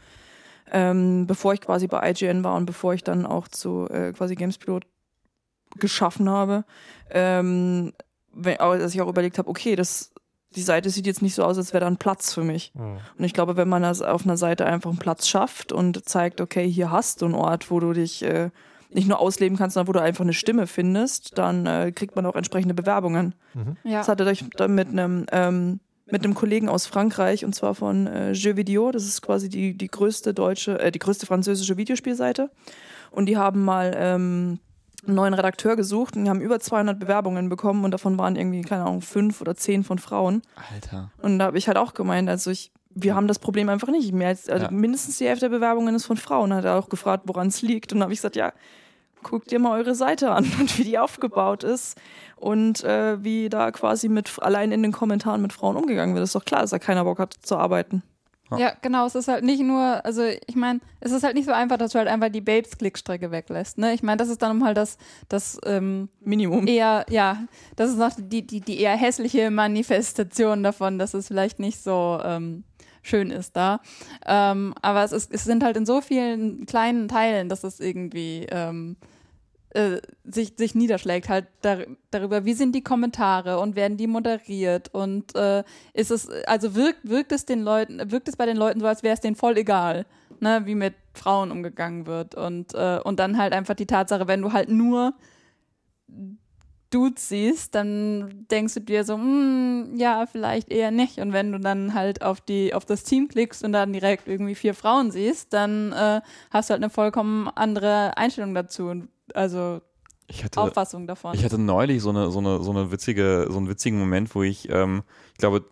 ähm, bevor ich quasi bei IGN war und bevor ich dann auch zu äh, quasi Gamespilot geschaffen habe, ähm, wenn, dass ich auch überlegt habe, okay, das, die Seite sieht jetzt nicht so aus, als wäre da ein Platz für mich. Hm. Und ich glaube, wenn man das auf einer Seite einfach einen Platz schafft und zeigt, okay, hier hast du einen Ort, wo du dich äh, nicht nur ausleben kannst, sondern wo du einfach eine Stimme findest, dann äh, kriegt man auch entsprechende Bewerbungen. Ja. Das hatte ich dann mit einem ähm, mit einem Kollegen aus Frankreich und zwar von äh, Jeux Video. Das ist quasi die, die größte deutsche, äh, die größte französische Videospielseite. Und die haben mal ähm, einen neuen Redakteur gesucht und die haben über 200 Bewerbungen bekommen und davon waren irgendwie, keine Ahnung, fünf oder zehn von Frauen. Alter. Und da habe ich halt auch gemeint, also ich, wir haben das Problem einfach nicht. Mehr als, also Ja. mindestens die Hälfte der Bewerbungen ist von Frauen. Hat er auch gefragt, woran es liegt. Und da habe ich gesagt, ja, guckt dir mal eure Seite an und wie die aufgebaut ist und äh, wie da quasi mit allein in den Kommentaren mit Frauen umgegangen wird. Ist doch klar, dass da keiner Bock hat zu arbeiten. Ja, genau. Es ist halt nicht nur, also ich meine, es ist halt nicht so einfach, dass du halt einfach die Babes-Klickstrecke weglässt. Ne? Ich meine, das ist dann mal das, das ähm, Minimum. eher, ja, das ist noch die, die, die eher hässliche Manifestation davon, dass es vielleicht nicht so ähm, schön ist da. Ähm, aber es, ist, es sind halt in so vielen kleinen Teilen, dass es irgendwie ähm, äh, sich, sich niederschlägt, halt dar darüber, wie sind die Kommentare und werden die moderiert und äh, ist es, also wirkt, wirkt es den Leuten, wirkt es bei den Leuten so, als wäre es denen voll egal, ne, wie mit Frauen umgegangen wird und, äh, und dann halt einfach die Tatsache, wenn du halt nur Dudes siehst, dann denkst du dir so, hm, ja, vielleicht eher nicht. Und wenn du dann halt auf die, auf das Team klickst und dann direkt irgendwie vier Frauen siehst, dann äh, hast du halt eine vollkommen andere Einstellung dazu. Und- Also Ich hatte, Auffassung davon. ich hatte neulich so eine, so eine, so eine witzige, so einen witzigen Moment, wo ich, ähm, ich glaube,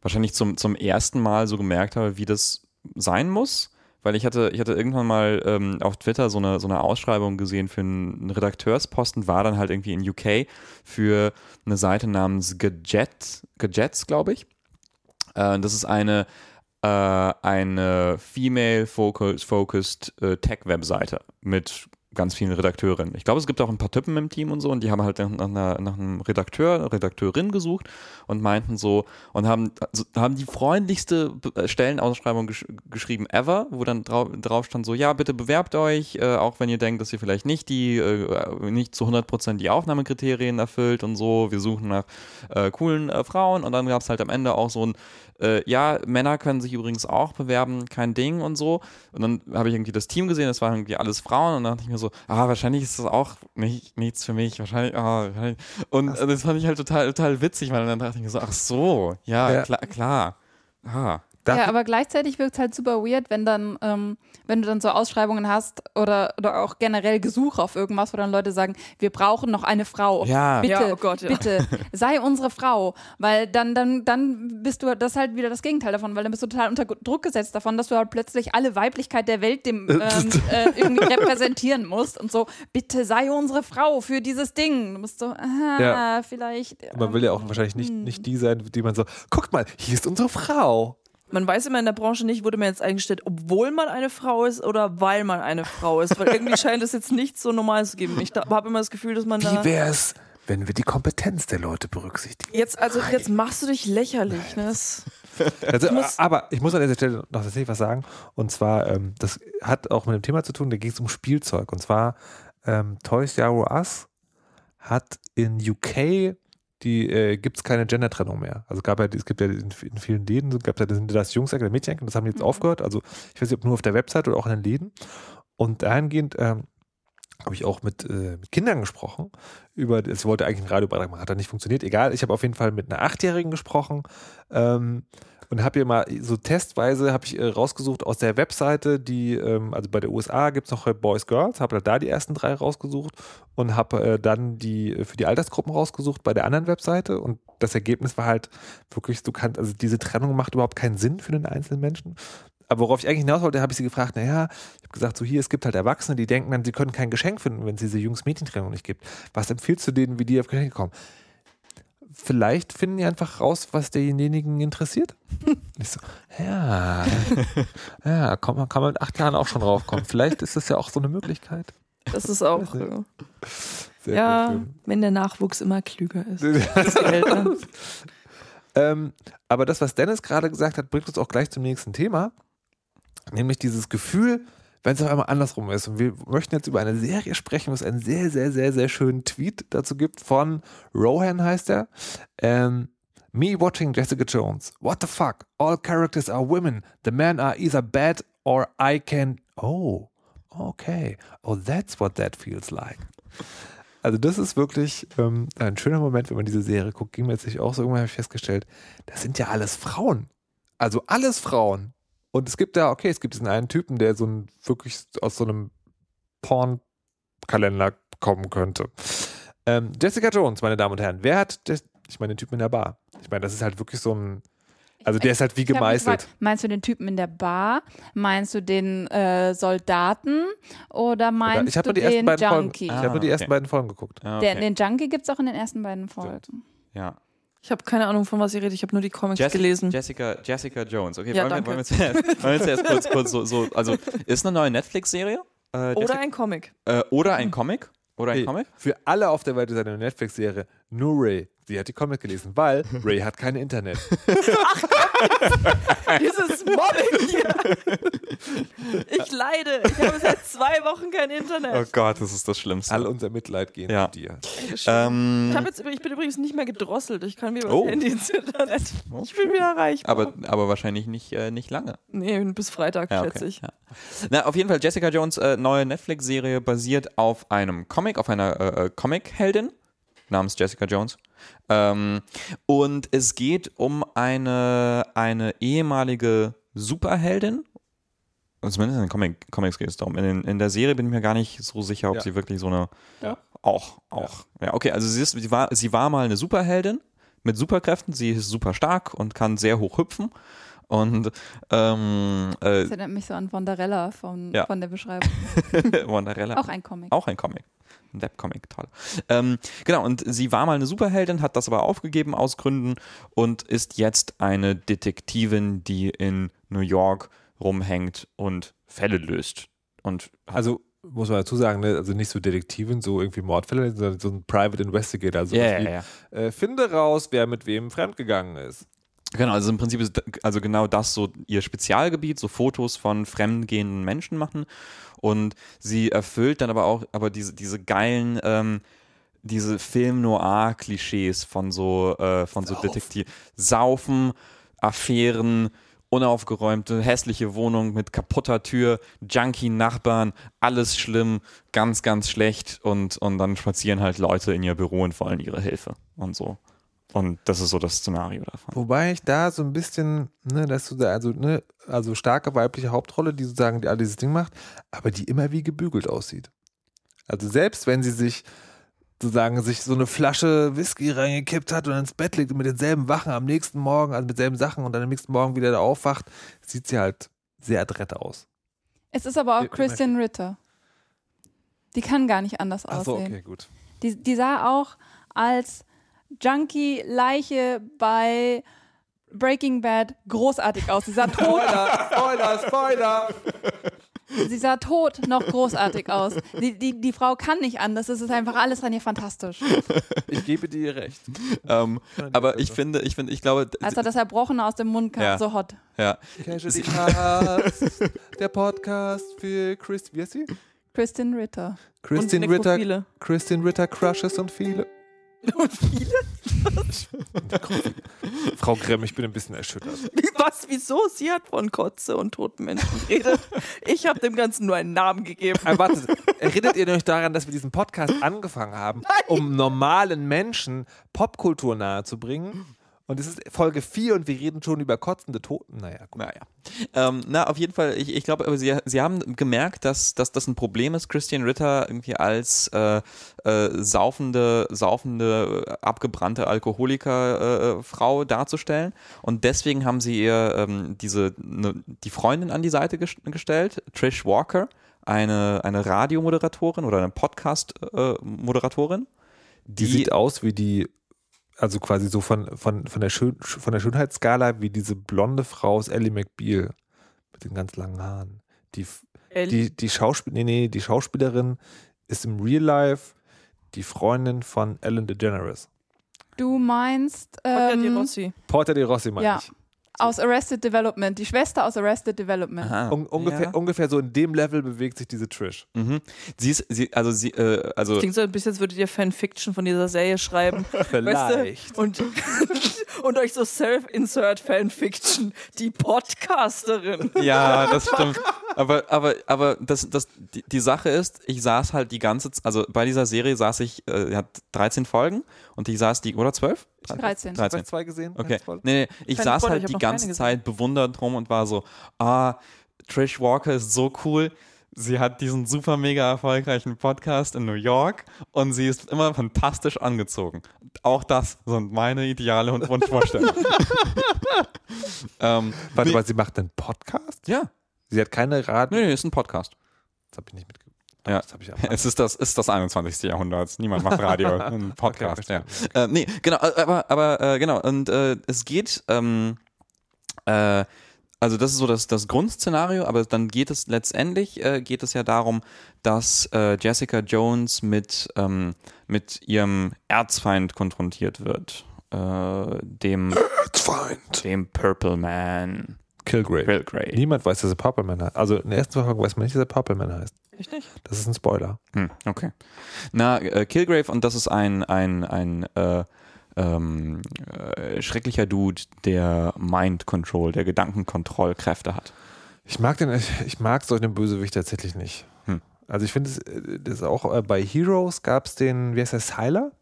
wahrscheinlich zum, zum ersten Mal so gemerkt habe, wie das sein muss. Weil ich hatte, ich hatte irgendwann mal ähm, auf Twitter so eine, so eine Ausschreibung gesehen für einen Redakteursposten, war dann halt irgendwie in UK für eine Seite namens Gadget, Gadgets, glaube ich. Äh, das ist eine, äh, eine female-focused äh, Tech-Webseite mit ganz vielen Redakteurinnen. Ich glaube, es gibt auch ein paar Typen im Team und so und die haben halt nach, einer, nach einem Redakteur, Redakteurin gesucht und meinten so und haben, also, haben die freundlichste äh, Stellenausschreibung gesch geschrieben ever, wo dann drau drauf stand so, ja, bitte bewerbt euch, äh, auch wenn ihr denkt, dass ihr vielleicht nicht die, äh, nicht zu 100% die Aufnahmekriterien erfüllt und so. Wir suchen nach äh, coolen äh, Frauen und dann gab es halt am Ende auch so ein äh, ja, Männer können sich übrigens auch bewerben, kein Ding und so. Und dann habe ich irgendwie das Team gesehen, das waren irgendwie alles Frauen und dann dachte ich mir so, ah, wahrscheinlich ist das auch nicht, nichts für mich, wahrscheinlich, ah, wahrscheinlich. Und äh, das fand ich halt total, total witzig, weil dann dachte ich mir so, ach so, ja, Ja. klar, klar. Ah. Darf ja, aber gleichzeitig wirkt es halt super weird, wenn dann, ähm, wenn du dann so Ausschreibungen hast oder, oder auch generell Gesuche auf irgendwas, wo dann Leute sagen, wir brauchen noch eine Frau. Ja. Bitte, Ja, oh Gott, ja. bitte, sei unsere Frau. Weil dann, dann, dann bist du, das ist halt wieder das Gegenteil davon, weil dann bist du total unter Druck gesetzt davon, dass du halt plötzlich alle Weiblichkeit der Welt dem ähm, äh, irgendwie repräsentieren musst und so, bitte sei unsere Frau für dieses Ding. Du bist so, aha, Ja. vielleicht. Man will ja auch ähm, wahrscheinlich nicht, hm. nicht die sein, die man so, guckt mal, hier ist unsere Frau. Man weiß immer in der Branche nicht, wurde man jetzt eingestellt, obwohl man eine Frau ist oder weil man eine Frau ist. Weil irgendwie scheint es jetzt nicht so normal zu geben. Ich habe immer das Gefühl, dass man Wie da. wär's, wenn wir die Kompetenz der Leute berücksichtigen? Jetzt, also jetzt machst du dich lächerlich. Ne? Also, muss- aber ich muss an dieser Stelle noch tatsächlich was sagen. Und zwar, ähm, das hat auch mit dem Thema zu tun, da ging es um Spielzeug. Und zwar, ähm, Toys R Us hat in UK die äh, gibt es keine Gender-Trennung mehr. Also gab ja, es gibt ja in, in vielen Läden, gab ja das, Jungs-Ecke, das Mädchen-Ecke, das haben die jetzt Mhm. aufgehört. Also ich weiß nicht, ob nur auf der Website oder auch in den Läden. Und dahingehend ähm, habe ich auch mit, äh, mit Kindern gesprochen. Über, es wollte eigentlich einen Radiobeitrag machen, hat dann nicht funktioniert. Egal, ich habe auf jeden Fall mit einer Achtjährigen gesprochen. Ähm, und habe hier mal so testweise habe ich äh, rausgesucht aus der Webseite, die, ähm, also bei der USA gibt es noch äh, Boys Girls, habe da die ersten drei rausgesucht und habe äh, dann die für die Altersgruppen rausgesucht bei der anderen Webseite und das Ergebnis war halt wirklich, du kannst, also diese Trennung macht überhaupt keinen Sinn für den einzelnen Menschen. aber worauf ich eigentlich hinaus wollte, habe ich sie gefragt, naja, ich habe gesagt, so hier, es gibt halt Erwachsene, die denken dann, sie können kein Geschenk finden, wenn es diese Jungs-Mädchen-Trennung nicht gibt. Was empfiehlst du denen, wie die auf Geschenke kommen? Vielleicht finden die einfach raus, was denjenigen interessiert. ich so, ja, ja, kann man, kann man mit acht Jahren auch schon draufkommen. Vielleicht ist das ja auch so eine Möglichkeit. Das ist auch. Äh, Sehr ja, gut. wenn der Nachwuchs immer klüger ist. als die Eltern. Ähm, aber das, was Dennis gerade gesagt hat, bringt uns auch gleich zum nächsten Thema. Nämlich dieses Gefühl, wenn es auf einmal andersrum ist. Und wir möchten jetzt über eine Serie sprechen, wo es einen sehr, sehr, sehr, sehr schönen Tweet dazu gibt von Rohan heißt er. Ähm, Me watching Jessica Jones. What the fuck? All characters are women. The men are either bad or I can. Oh, okay. Oh, that's what that feels like. Also das ist wirklich ähm, ein schöner Moment, wenn man diese Serie guckt. Ging mir jetzt nicht auch so, irgendwann festgestellt, das sind ja alles Frauen. Also alles Frauen. Und es gibt ja, okay, es gibt diesen einen Typen, der so ein, wirklich aus so einem Porn-Kalender kommen könnte. Ähm, Jessica Jones, meine Damen und Herren, wer hat, Jes- ich meine, den Typen in der Bar. Ich meine, das ist halt wirklich so ein, also der ist halt wie gemeißelt. gefragt, meinst du den Typen in der Bar? Meinst du den äh, Soldaten? Oder meinst ich habe du nur die ersten den Junkie? ich habe nur die Ah, ersten okay. beiden Folgen geguckt. Der, okay. den Junkie gibt es auch in den ersten beiden Folgen. ja. Ich habe keine Ahnung, von was ihr redet. Ich habe nur die Comics Jessi- gelesen. Jessica, Jessica Jones. Okay, Ja, wollen, wir, wollen, wir zuerst, wollen wir zuerst kurz, kurz so, so, also ist eine neue Netflix-Serie? Äh, Oder Jessica- ein Comic. äh, oder ein Comic? Oder ein Hey, Comic? Für alle auf der Welt ist eine Netflix-Serie. Nur Ray. Sie hat die Comic gelesen, weil Ray hat kein Internet. Dieses Mobbing hier. Ich leide. Ich habe seit zwei Wochen kein Internet. Oh Gott, das ist das Schlimmste. All unser Mitleid gehen Ja. mit dir. Ähm, Ich, hab jetzt, ich bin übrigens nicht mehr gedrosselt. Ich kann wieder über Oh. das Handy ins Internet. Ich bin wieder erreichbar. aber, aber wahrscheinlich nicht, äh, nicht lange. nee, bis Freitag, Ja, schätze okay. ich. Ja. Na, auf jeden Fall, Jessica Jones äh, neue Netflix-Serie basiert auf einem Comic, auf einer äh, äh, Comic-Heldin namens Jessica Jones. Ähm, und es geht um eine, eine ehemalige Superheldin. Also Zumindest in den Comic, Comics geht es darum. In, in der Serie bin ich mir gar nicht so sicher, ob Ja. sie wirklich so eine. Ja. Auch, auch. Ja, okay, also sie, ist, sie, war, sie war mal eine Superheldin mit Superkräften. Sie ist super stark und kann sehr hoch hüpfen. Und ähm, äh, Das erinnert mich so an Wanderella von, Ja. von der Beschreibung. Wanderella. Auch ein Comic. Auch ein Comic. Ein Webcomic, toll. Ähm, genau, und sie war mal eine Superheldin, hat das aber aufgegeben aus Gründen und ist jetzt eine Detektivin, die in New York rumhängt und Fälle löst. Und Also muss man dazu sagen, ne? also nicht so Detektivin, so irgendwie Mordfälle, sondern so ein Private Investigator. Also ja, wie, ja. Äh, finde raus, wer mit wem fremdgegangen ist. Genau, also im Prinzip ist also genau das so ihr Spezialgebiet, so Fotos von fremdgehenden Menschen machen. Und sie erfüllt dann aber auch aber diese, diese geilen, ähm, diese Film-Noir-Klischees von so, äh, von so Detektiv. Saufen, Affären, unaufgeräumte, hässliche Wohnung mit kaputter Tür, Junkie-Nachbarn, alles schlimm, ganz, ganz schlecht und, und dann spazieren halt Leute in ihr Büro und wollen ihre Hilfe und so. Und das ist so das Szenario davon. Wobei ich da so ein bisschen, ne, dass du da, also, ne, also starke weibliche Hauptrolle, die sozusagen die all dieses Ding macht, aber die immer wie gebügelt aussieht. Also selbst wenn sie sich sozusagen sich so eine Flasche Whisky reingekippt hat und ins Bett liegt und mit denselben Wachen am nächsten Morgen, also mit selben Sachen und dann am nächsten Morgen wieder da aufwacht, sieht sie halt sehr adrett aus. Es ist aber auch Christian Ritter. Die kann gar nicht anders Achso, aussehen. okay, gut. Die, die sah auch als Junkie-Leiche bei Breaking Bad großartig aus. Sie sah tot, Spoiler, Spoiler, Spoiler! sie sah tot noch großartig aus. Die, die, die Frau kann nicht anders. Es ist einfach alles an ihr fantastisch. Ich gebe dir recht. Ähm, aber ich finde, ich finde, ich glaube, Als er das Erbrochene aus dem Mund kam, Ja. so hot. ja, Casualty Cast, der Podcast für Chris, wie heißt sie? Christian Ritter. Christine und Ritter. Christine Ritter Crushes und viele. Und viele? Frau Gremm, ich bin ein bisschen erschüttert. Was? Wieso? Sie hat von Kotze und toten Menschen geredet. Ich habe dem Ganzen nur einen Namen gegeben. Aber wartet, erinnert ihr euch daran, dass wir diesen Podcast angefangen haben, um normalen Menschen Popkultur nahezubringen? Und es ist Folge 4 und wir reden schon über kotzende Toten. Naja, gut. Naja. Ähm, na, auf jeden Fall, ich, ich glaube, aber sie, sie haben gemerkt, dass, dass das ein Problem ist, Christian Ritter irgendwie als äh, äh, saufende, saufende, äh, abgebrannte Alkoholiker-Frau darzustellen. Und deswegen haben sie ihr ähm, diese, ne, die Freundin an die Seite ges gestellt, Trish Walker, eine, eine Radiomoderatorin oder eine Podcast-Moderatorin. Die, sieht aus wie die, also quasi so von, von, von, der, Schön, von der Schönheitsskala wie diese blonde Frau aus Ellie McBeal mit den ganz langen Haaren. Die, Ellie? die, die, Schauspiel nee, nee, die Schauspielerin ist im Real Life die Freundin von Ellen DeGeneres. Du meinst Portia di ähm, Rossi. Porta di Rossi meine Ja. ich. Aus Arrested Development, die Schwester aus Arrested Development. Aha. Un ungefähr, Ja. ungefähr so in dem Level bewegt sich diese Trish. Mhm. Sie ist, sie, also sie, äh, also Klingt so ein bisschen, als würdet ihr Fanfiction von dieser Serie schreiben. Vielleicht. Weißt du? Und, und euch so Self-Insert Fanfiction. Die Podcasterin. Ja, das stimmt. Aber, aber, aber das, das, die, die Sache ist, ich saß halt die ganze Zeit, also bei dieser Serie saß ich, äh, hat 13 Folgen und ich saß die, oder 12? 13. 13. Hast du zwei gesehen? Okay. Nee, nee, ich Keine saß Spoiler, halt ich die ganze. Zeit bewundernd rum und war so, ah, Trish Walker ist so cool. Sie hat diesen super mega erfolgreichen Podcast in New York und sie ist immer fantastisch angezogen. Auch das sind meine Ideale und Wunschvorstellungen. ähm, Warte nee, mal, sie macht einen Podcast? ja, Sie hat keine Radio. nee, nee, ist ein Podcast. Das habe ich nicht mitgekriegt. Ja. Das habe ich Es ist das, ist das 21. Jahrhundert. Niemand macht Radio. Ein Podcast, Okay, ja. Äh, nee, genau, äh, aber, aber äh, genau, und äh, es geht, ähm, äh, also das ist so das, das Grundszenario, aber dann geht es letztendlich, äh, geht es ja darum, dass äh, Jessica Jones mit, ähm, mit ihrem Erzfeind konfrontiert wird. Äh, dem, Feind. dem Purple Man. Kilgrave. Kilgrave. Niemand weiß, dass er Purple Man heißt. Also in der ersten Folge weiß man nicht, dass er Purple Man heißt. Echt nicht? Das ist ein Spoiler. Hm, okay. Na, äh, Kilgrave, und das ist ein, ein, ein äh, ähm, äh, schrecklicher Dude, der Mind Control, der Gedankenkontrollkräfte hat. Ich mag den, ich, ich mag solchen Bösewicht tatsächlich nicht. Hm. Also ich finde es, äh, das ist auch äh, bei Heroes gab es den, wie heißt der, Sylar?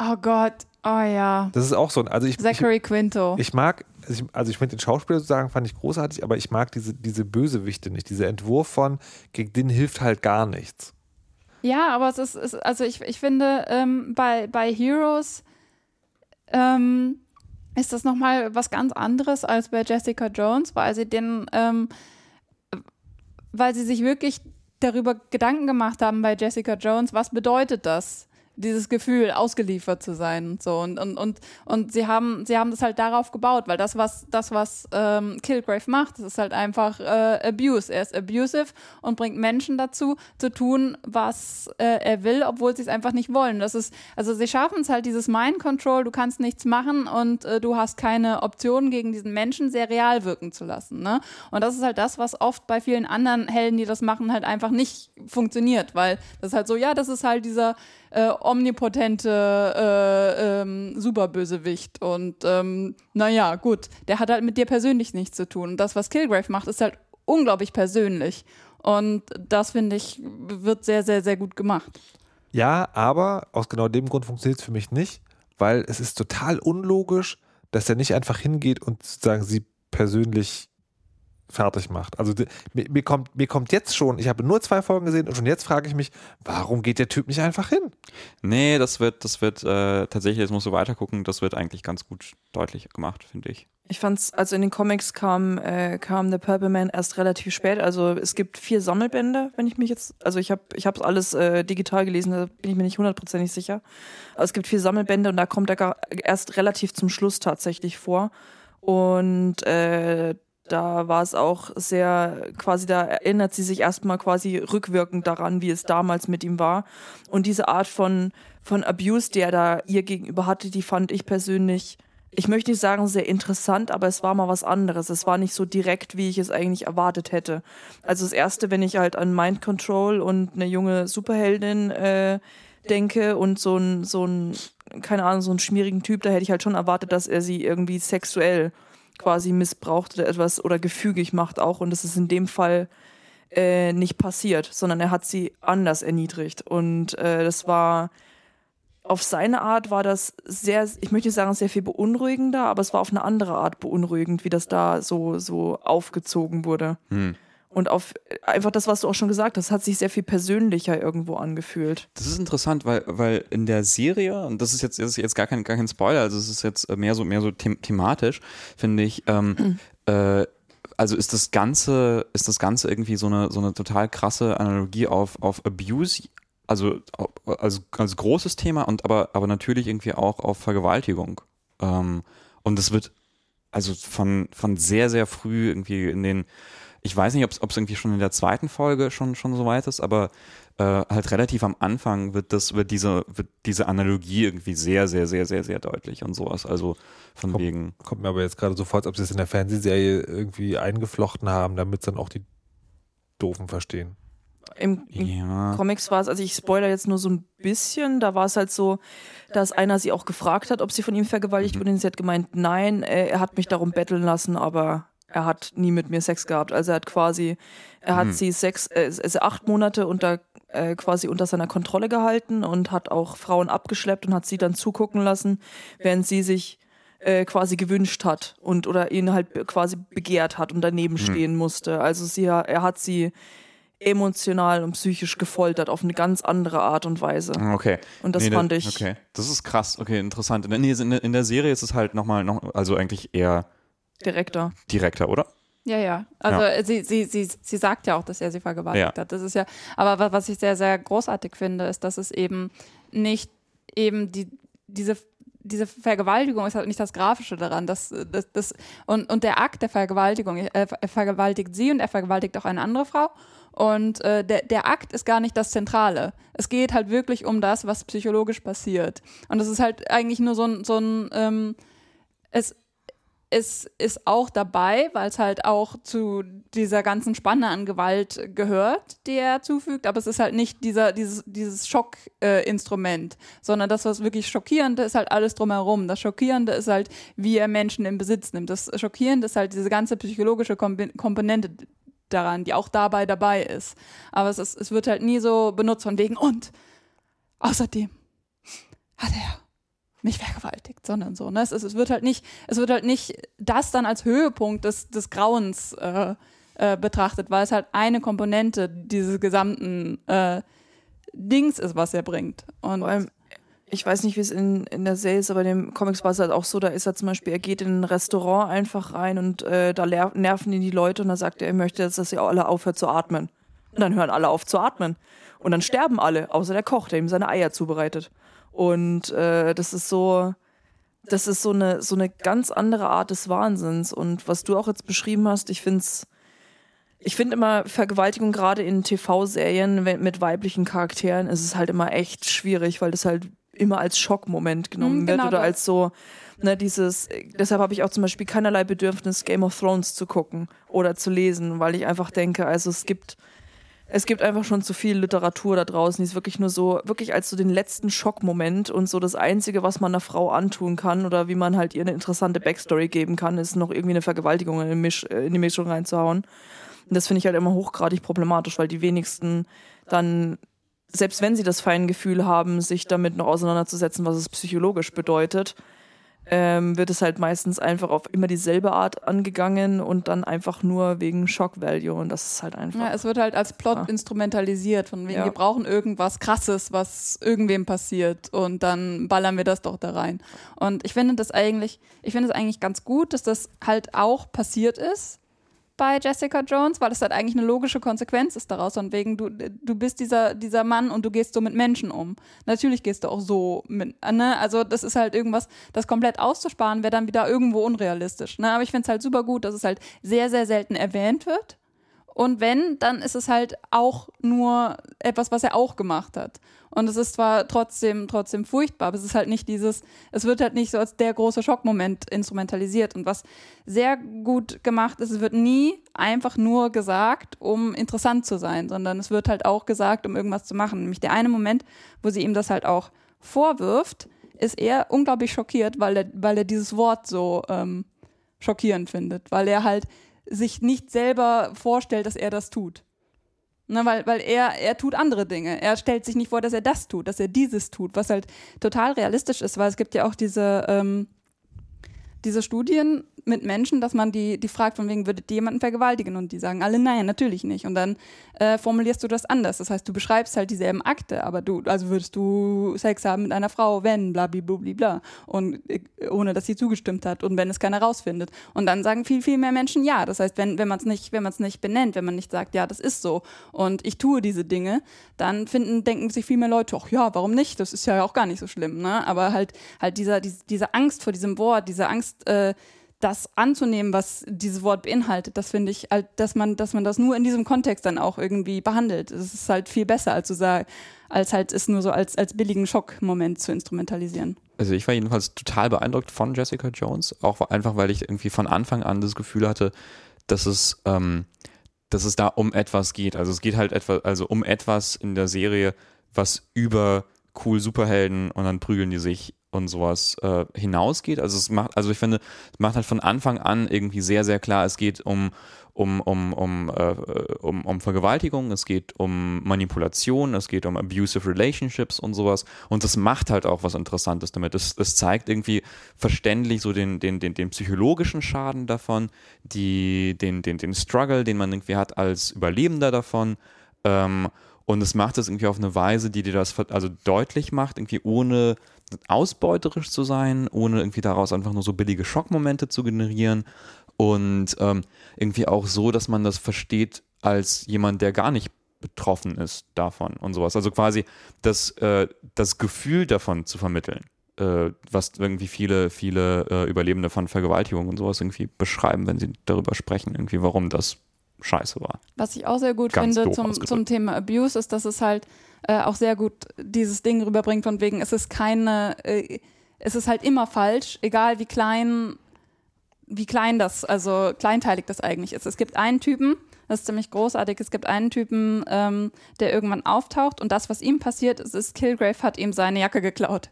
Oh Gott, oh ja. Das ist auch so ein, also ich, ich, Zachary Quinto. ich mag, also ich, also ich finde den Schauspieler sozusagen, fand ich großartig, aber ich mag diese, diese Bösewichte nicht. Dieser Entwurf von, gegen den hilft halt gar nichts. Ja, aber es ist, ist also ich, ich finde, ähm, bei, bei Heroes ähm, ist das nochmal was ganz anderes als bei Jessica Jones, weil sie den, ähm, weil sie sich wirklich darüber Gedanken gemacht haben bei Jessica Jones, was bedeutet das? Dieses Gefühl, ausgeliefert zu sein und so. Und, und, und, und sie haben, sie haben das halt darauf gebaut, weil das, was, das, was ähm, Kilgrave macht, das ist halt einfach äh, Abuse. Er ist abusive und bringt Menschen dazu, zu tun, was äh, er will, obwohl sie es einfach nicht wollen. Das ist, also sie schaffen es halt, dieses Mind Control, du kannst nichts machen und äh, du hast keine Optionen gegen diesen Menschen sehr real wirken zu lassen. Ne? Und das ist halt das, was oft bei vielen anderen Helden, die das machen, halt einfach nicht funktioniert, weil das ist halt so, ja, das ist halt dieser äh, omnipotente äh, ähm, Superbösewicht. Und ähm, naja, gut, der hat halt mit dir persönlich nichts zu tun. Und das, was Kilgrave macht, ist halt unglaublich persönlich. Und das, finde ich, wird sehr, sehr, sehr gut gemacht. Ja, aber aus genau dem Grund funktioniert es für mich nicht, weil es ist total unlogisch, dass er nicht einfach hingeht und sozusagen sie persönlich fertig macht. Also mir, mir, kommt, mir kommt jetzt schon, ich habe nur zwei Folgen gesehen und schon jetzt frage ich mich, warum geht der Typ nicht einfach hin? Nee, das wird, das wird äh, tatsächlich, jetzt musst du weiter gucken, das wird eigentlich ganz gut deutlich gemacht, finde ich. Ich fand's, also in den Comics kam, äh, kam der Purple Man erst relativ spät. Also es gibt vier Sammelbände, wenn ich mich jetzt, also ich habe ich hab's alles äh, digital gelesen, da bin ich mir nicht hundertprozentig sicher. Aber es gibt vier Sammelbände und da kommt er gar- erst relativ zum Schluss tatsächlich vor. Und äh, da war es auch sehr, quasi da erinnert sie sich erstmal quasi rückwirkend daran, wie es damals mit ihm war. Und diese Art von, von Abuse, die er da ihr gegenüber hatte, die fand ich persönlich, ich möchte nicht sagen sehr interessant, aber es war mal was anderes. Es war nicht so direkt, wie ich es eigentlich erwartet hätte. Also das erste, wenn ich halt an Mind Control und eine junge Superheldin äh, denke und so ein, so ein, keine Ahnung, so einen schmierigen Typ, da hätte ich halt schon erwartet, dass er sie irgendwie sexuell quasi missbraucht oder etwas oder gefügig macht auch. Und das ist in dem Fall äh, nicht passiert, sondern er hat sie anders erniedrigt. Und äh, das war auf seine Art war das sehr, ich möchte sagen, sehr viel beunruhigender, aber es war auf eine andere Art beunruhigend, wie das da so, so aufgezogen wurde. Hm. Und auf einfach das, was du auch schon gesagt hast, hat sich sehr viel persönlicher irgendwo angefühlt. Das ist interessant, weil, weil in der Serie, und das ist jetzt, das ist jetzt gar kein, gar kein Spoiler, also es ist jetzt mehr so, mehr so them thematisch, finde ich, ähm, äh, also ist das Ganze, ist das Ganze irgendwie so eine, so eine total krasse Analogie auf, auf Abuse, also als, als großes Thema und aber, aber natürlich irgendwie auch auf Vergewaltigung. Ähm, und es wird also von, von sehr, sehr früh irgendwie in den, ich weiß nicht, ob es irgendwie schon in der zweiten Folge schon, schon so weit ist, aber äh, halt relativ am Anfang wird das, wird diese, wird diese Analogie irgendwie sehr, sehr, sehr, sehr, sehr deutlich und sowas. Also von Kommt- wegen. Kommt mir aber jetzt gerade so vor, als ob sie es in der Fernsehserie irgendwie eingeflochten haben, damit es dann auch die Doofen verstehen. Im, im Ja. Comics war es, also ich spoiler jetzt nur so ein bisschen, da war es halt so, dass einer sie auch gefragt hat, ob sie von ihm vergewaltigt wurde und sie hat gemeint, nein, äh, er hat mich darum betteln lassen, aber er hat nie mit mir Sex gehabt. Also er hat quasi, er hat sie sechs, äh, also acht Monate unter äh, quasi unter seiner Kontrolle gehalten und hat auch Frauen abgeschleppt und hat sie dann zugucken lassen, während sie sich äh, quasi gewünscht hat und oder ihn halt quasi begehrt hat und daneben stehen musste. Also sie, er hat sie emotional und psychisch gefoltert auf eine ganz andere Art und Weise. Okay. Und das Nee, fand ich Okay, das ist krass. Okay, interessant. In der, nee, in der, in der Serie ist es halt nochmal, noch, also eigentlich eher direkter. direkter, oder? Ja, ja. Also Ja. äh, Sie, sie, sie, sie sagt ja auch, dass er sie vergewaltigt Ja. hat. Das ist ja, aber wa- was ich sehr, sehr großartig finde, ist, dass es eben nicht eben die, diese, diese Vergewaltigung ist halt nicht das Grafische daran. Das, das, das, und, und der Akt der Vergewaltigung, er, er vergewaltigt sie und er vergewaltigt auch eine andere Frau. Und äh, der, der Akt ist gar nicht das Zentrale. Es geht halt wirklich um das, was psychologisch passiert. Und das ist halt eigentlich nur so ein, so ein ähm, es, es ist auch dabei, weil es halt auch zu dieser ganzen Spanne an Gewalt gehört, die er zufügt, aber es ist halt nicht dieser, dieses, dieses Schockinstrument, äh, sondern das, was wirklich Schockierende ist, halt alles drumherum. Das Schockierende ist halt, wie er Menschen in Besitz nimmt. Das Schockierende ist halt diese ganze psychologische Komponente daran, die auch dabei dabei ist. Aber es, ist, es wird halt nie so benutzt von wegen und außerdem hat er mich vergewaltigt, sondern so. Ne? Es, es wird halt nicht, es wird halt nicht das dann als Höhepunkt des, des Grauens äh, äh, betrachtet, weil es halt eine Komponente dieses gesamten äh, Dings ist, was er bringt. Und Vor allem, ich weiß nicht, wie es in, in der Serie ist, aber in den Comics war es halt auch so, da ist er zum Beispiel, er geht in ein Restaurant einfach rein und äh, da nerven ihn die Leute und da sagt er, er möchte jetzt, dass ihr alle aufhört zu atmen. Und dann hören alle auf zu atmen. Und dann sterben alle, außer der Koch, der ihm seine Eier zubereitet. Und äh, das ist so, das ist so eine, so eine ganz andere Art des Wahnsinns. Und was du auch jetzt beschrieben hast, ich finde es, ich finde immer Vergewaltigung gerade in TV-Serien mit weiblichen Charakteren ist es halt immer echt schwierig, weil das halt immer als Schockmoment genommen Mhm, wird genau oder das. als so, ne, dieses, deshalb habe ich auch zum Beispiel keinerlei Bedürfnis, Game of Thrones zu gucken oder zu lesen, weil ich einfach denke, also es gibt, es gibt einfach schon zu viel Literatur da draußen, die ist wirklich nur so, wirklich als so den letzten Schockmoment und so das Einzige, was man einer Frau antun kann oder wie man halt ihr eine interessante Backstory geben kann, ist noch irgendwie eine Vergewaltigung in die, Misch, äh, in die Mischung reinzuhauen. Und das finde ich halt immer hochgradig problematisch, weil die wenigsten dann, selbst wenn sie das Feingefühl haben, sich damit noch auseinanderzusetzen, was es psychologisch bedeutet, ähm, wird es halt meistens einfach auf immer dieselbe Art angegangen und dann einfach nur wegen Shock Value und das ist halt einfach. Ja, es wird halt als Plot Ja. instrumentalisiert, von wegen, Ja. wir brauchen irgendwas Krasses, was irgendwem passiert und dann ballern wir das doch da rein. Und ich finde das eigentlich, ich finde es eigentlich ganz gut, dass das halt auch passiert ist bei Jessica Jones, weil es halt eigentlich eine logische Konsequenz ist daraus, von wegen, du, du bist dieser, dieser Mann und du gehst so mit Menschen um. Natürlich gehst du auch so mit, ne? Also das ist halt irgendwas, das komplett auszusparen, wäre dann wieder irgendwo unrealistisch. Ne? Aber ich finde es halt super gut, dass es halt sehr, sehr selten erwähnt wird. Und wenn, dann ist es halt auch nur etwas, was er auch gemacht hat. Und es ist zwar trotzdem, trotzdem furchtbar, aber es ist halt nicht dieses, es wird halt nicht so als der große Schockmoment instrumentalisiert. Und was sehr gut gemacht ist, es wird nie einfach nur gesagt, um interessant zu sein, sondern es wird halt auch gesagt, um irgendwas zu machen. Nämlich der eine Moment, wo sie ihm das halt auch vorwirft, ist er unglaublich schockiert, weil er, weil er dieses Wort so ähm, schockierend findet, weil er halt sich nicht selber vorstellt, dass er das tut. Ne, weil weil er, er tut andere Dinge. Er stellt sich nicht vor, dass er das tut, dass er dieses tut, was halt total realistisch ist, weil es gibt ja auch diese, ähm, diese Studien mit Menschen, dass man die, die fragt, von wegen, würdet ihr jemanden vergewaltigen? Und die sagen alle, nein, natürlich nicht. Und dann äh, formulierst du das anders. Das heißt, du beschreibst halt dieselben Akte, aber du, also würdest du Sex haben mit einer Frau, wenn, bla, bla, bla, bla, und äh, ohne, dass sie zugestimmt hat und wenn es keiner rausfindet. Und dann sagen viel, viel mehr Menschen ja. Das heißt, wenn, wenn man es nicht, nicht benennt, wenn man nicht sagt, ja, das ist so und ich tue diese Dinge, dann finden, denken sich viel mehr Leute, ach ja, warum nicht? Das ist ja auch gar nicht so schlimm, ne? Aber halt, halt dieser, diese, diese Angst vor diesem Wort, diese Angst, äh, das anzunehmen, was dieses Wort beinhaltet, das finde ich, halt, dass man, dass man das nur in diesem Kontext dann auch irgendwie behandelt. Das ist halt viel besser, als zu sagen, als halt es nur so als, als billigen Schockmoment zu instrumentalisieren. Also ich war jedenfalls total beeindruckt von Jessica Jones, auch einfach, weil ich irgendwie von Anfang an das Gefühl hatte, dass es, ähm, dass es da um etwas geht. Also es geht halt etwa, also um etwas in der Serie, was über cool Superhelden und dann prügeln die sich und sowas äh, hinausgeht. Also es macht, also ich finde, es macht halt von Anfang an irgendwie sehr, sehr klar, es geht um um, um, um, äh, um, um Vergewaltigung, es geht um Manipulation, es geht um abusive relationships und sowas. Und das macht halt auch was Interessantes damit. Es, es zeigt irgendwie verständlich so den, den, den, den psychologischen Schaden davon, die, den, den, den Struggle, den man irgendwie hat als Überlebender davon. Ähm, und es macht es irgendwie auf eine Weise, die dir das also deutlich macht, irgendwie ohne ausbeuterisch zu sein, ohne irgendwie daraus einfach nur so billige Schockmomente zu generieren und ähm, irgendwie auch so, dass man das versteht als jemand, der gar nicht betroffen ist davon und sowas. Also quasi das, äh, das Gefühl davon zu vermitteln, äh, was irgendwie viele, viele äh, Überlebende von Vergewaltigung und sowas irgendwie beschreiben, wenn sie darüber sprechen, irgendwie warum das scheiße war. Was ich auch sehr gut Ganz finde zum, zum Thema Abuse ist, dass es halt äh, auch sehr gut dieses Ding rüberbringt, von wegen, es ist keine, äh, es ist halt immer falsch, egal wie klein, wie klein das, also kleinteilig das eigentlich ist. Es gibt einen Typen, das ist ziemlich großartig, es gibt einen Typen, ähm, der irgendwann auftaucht und das, was ihm passiert ist, ist, Kilgrave hat ihm seine Jacke geklaut.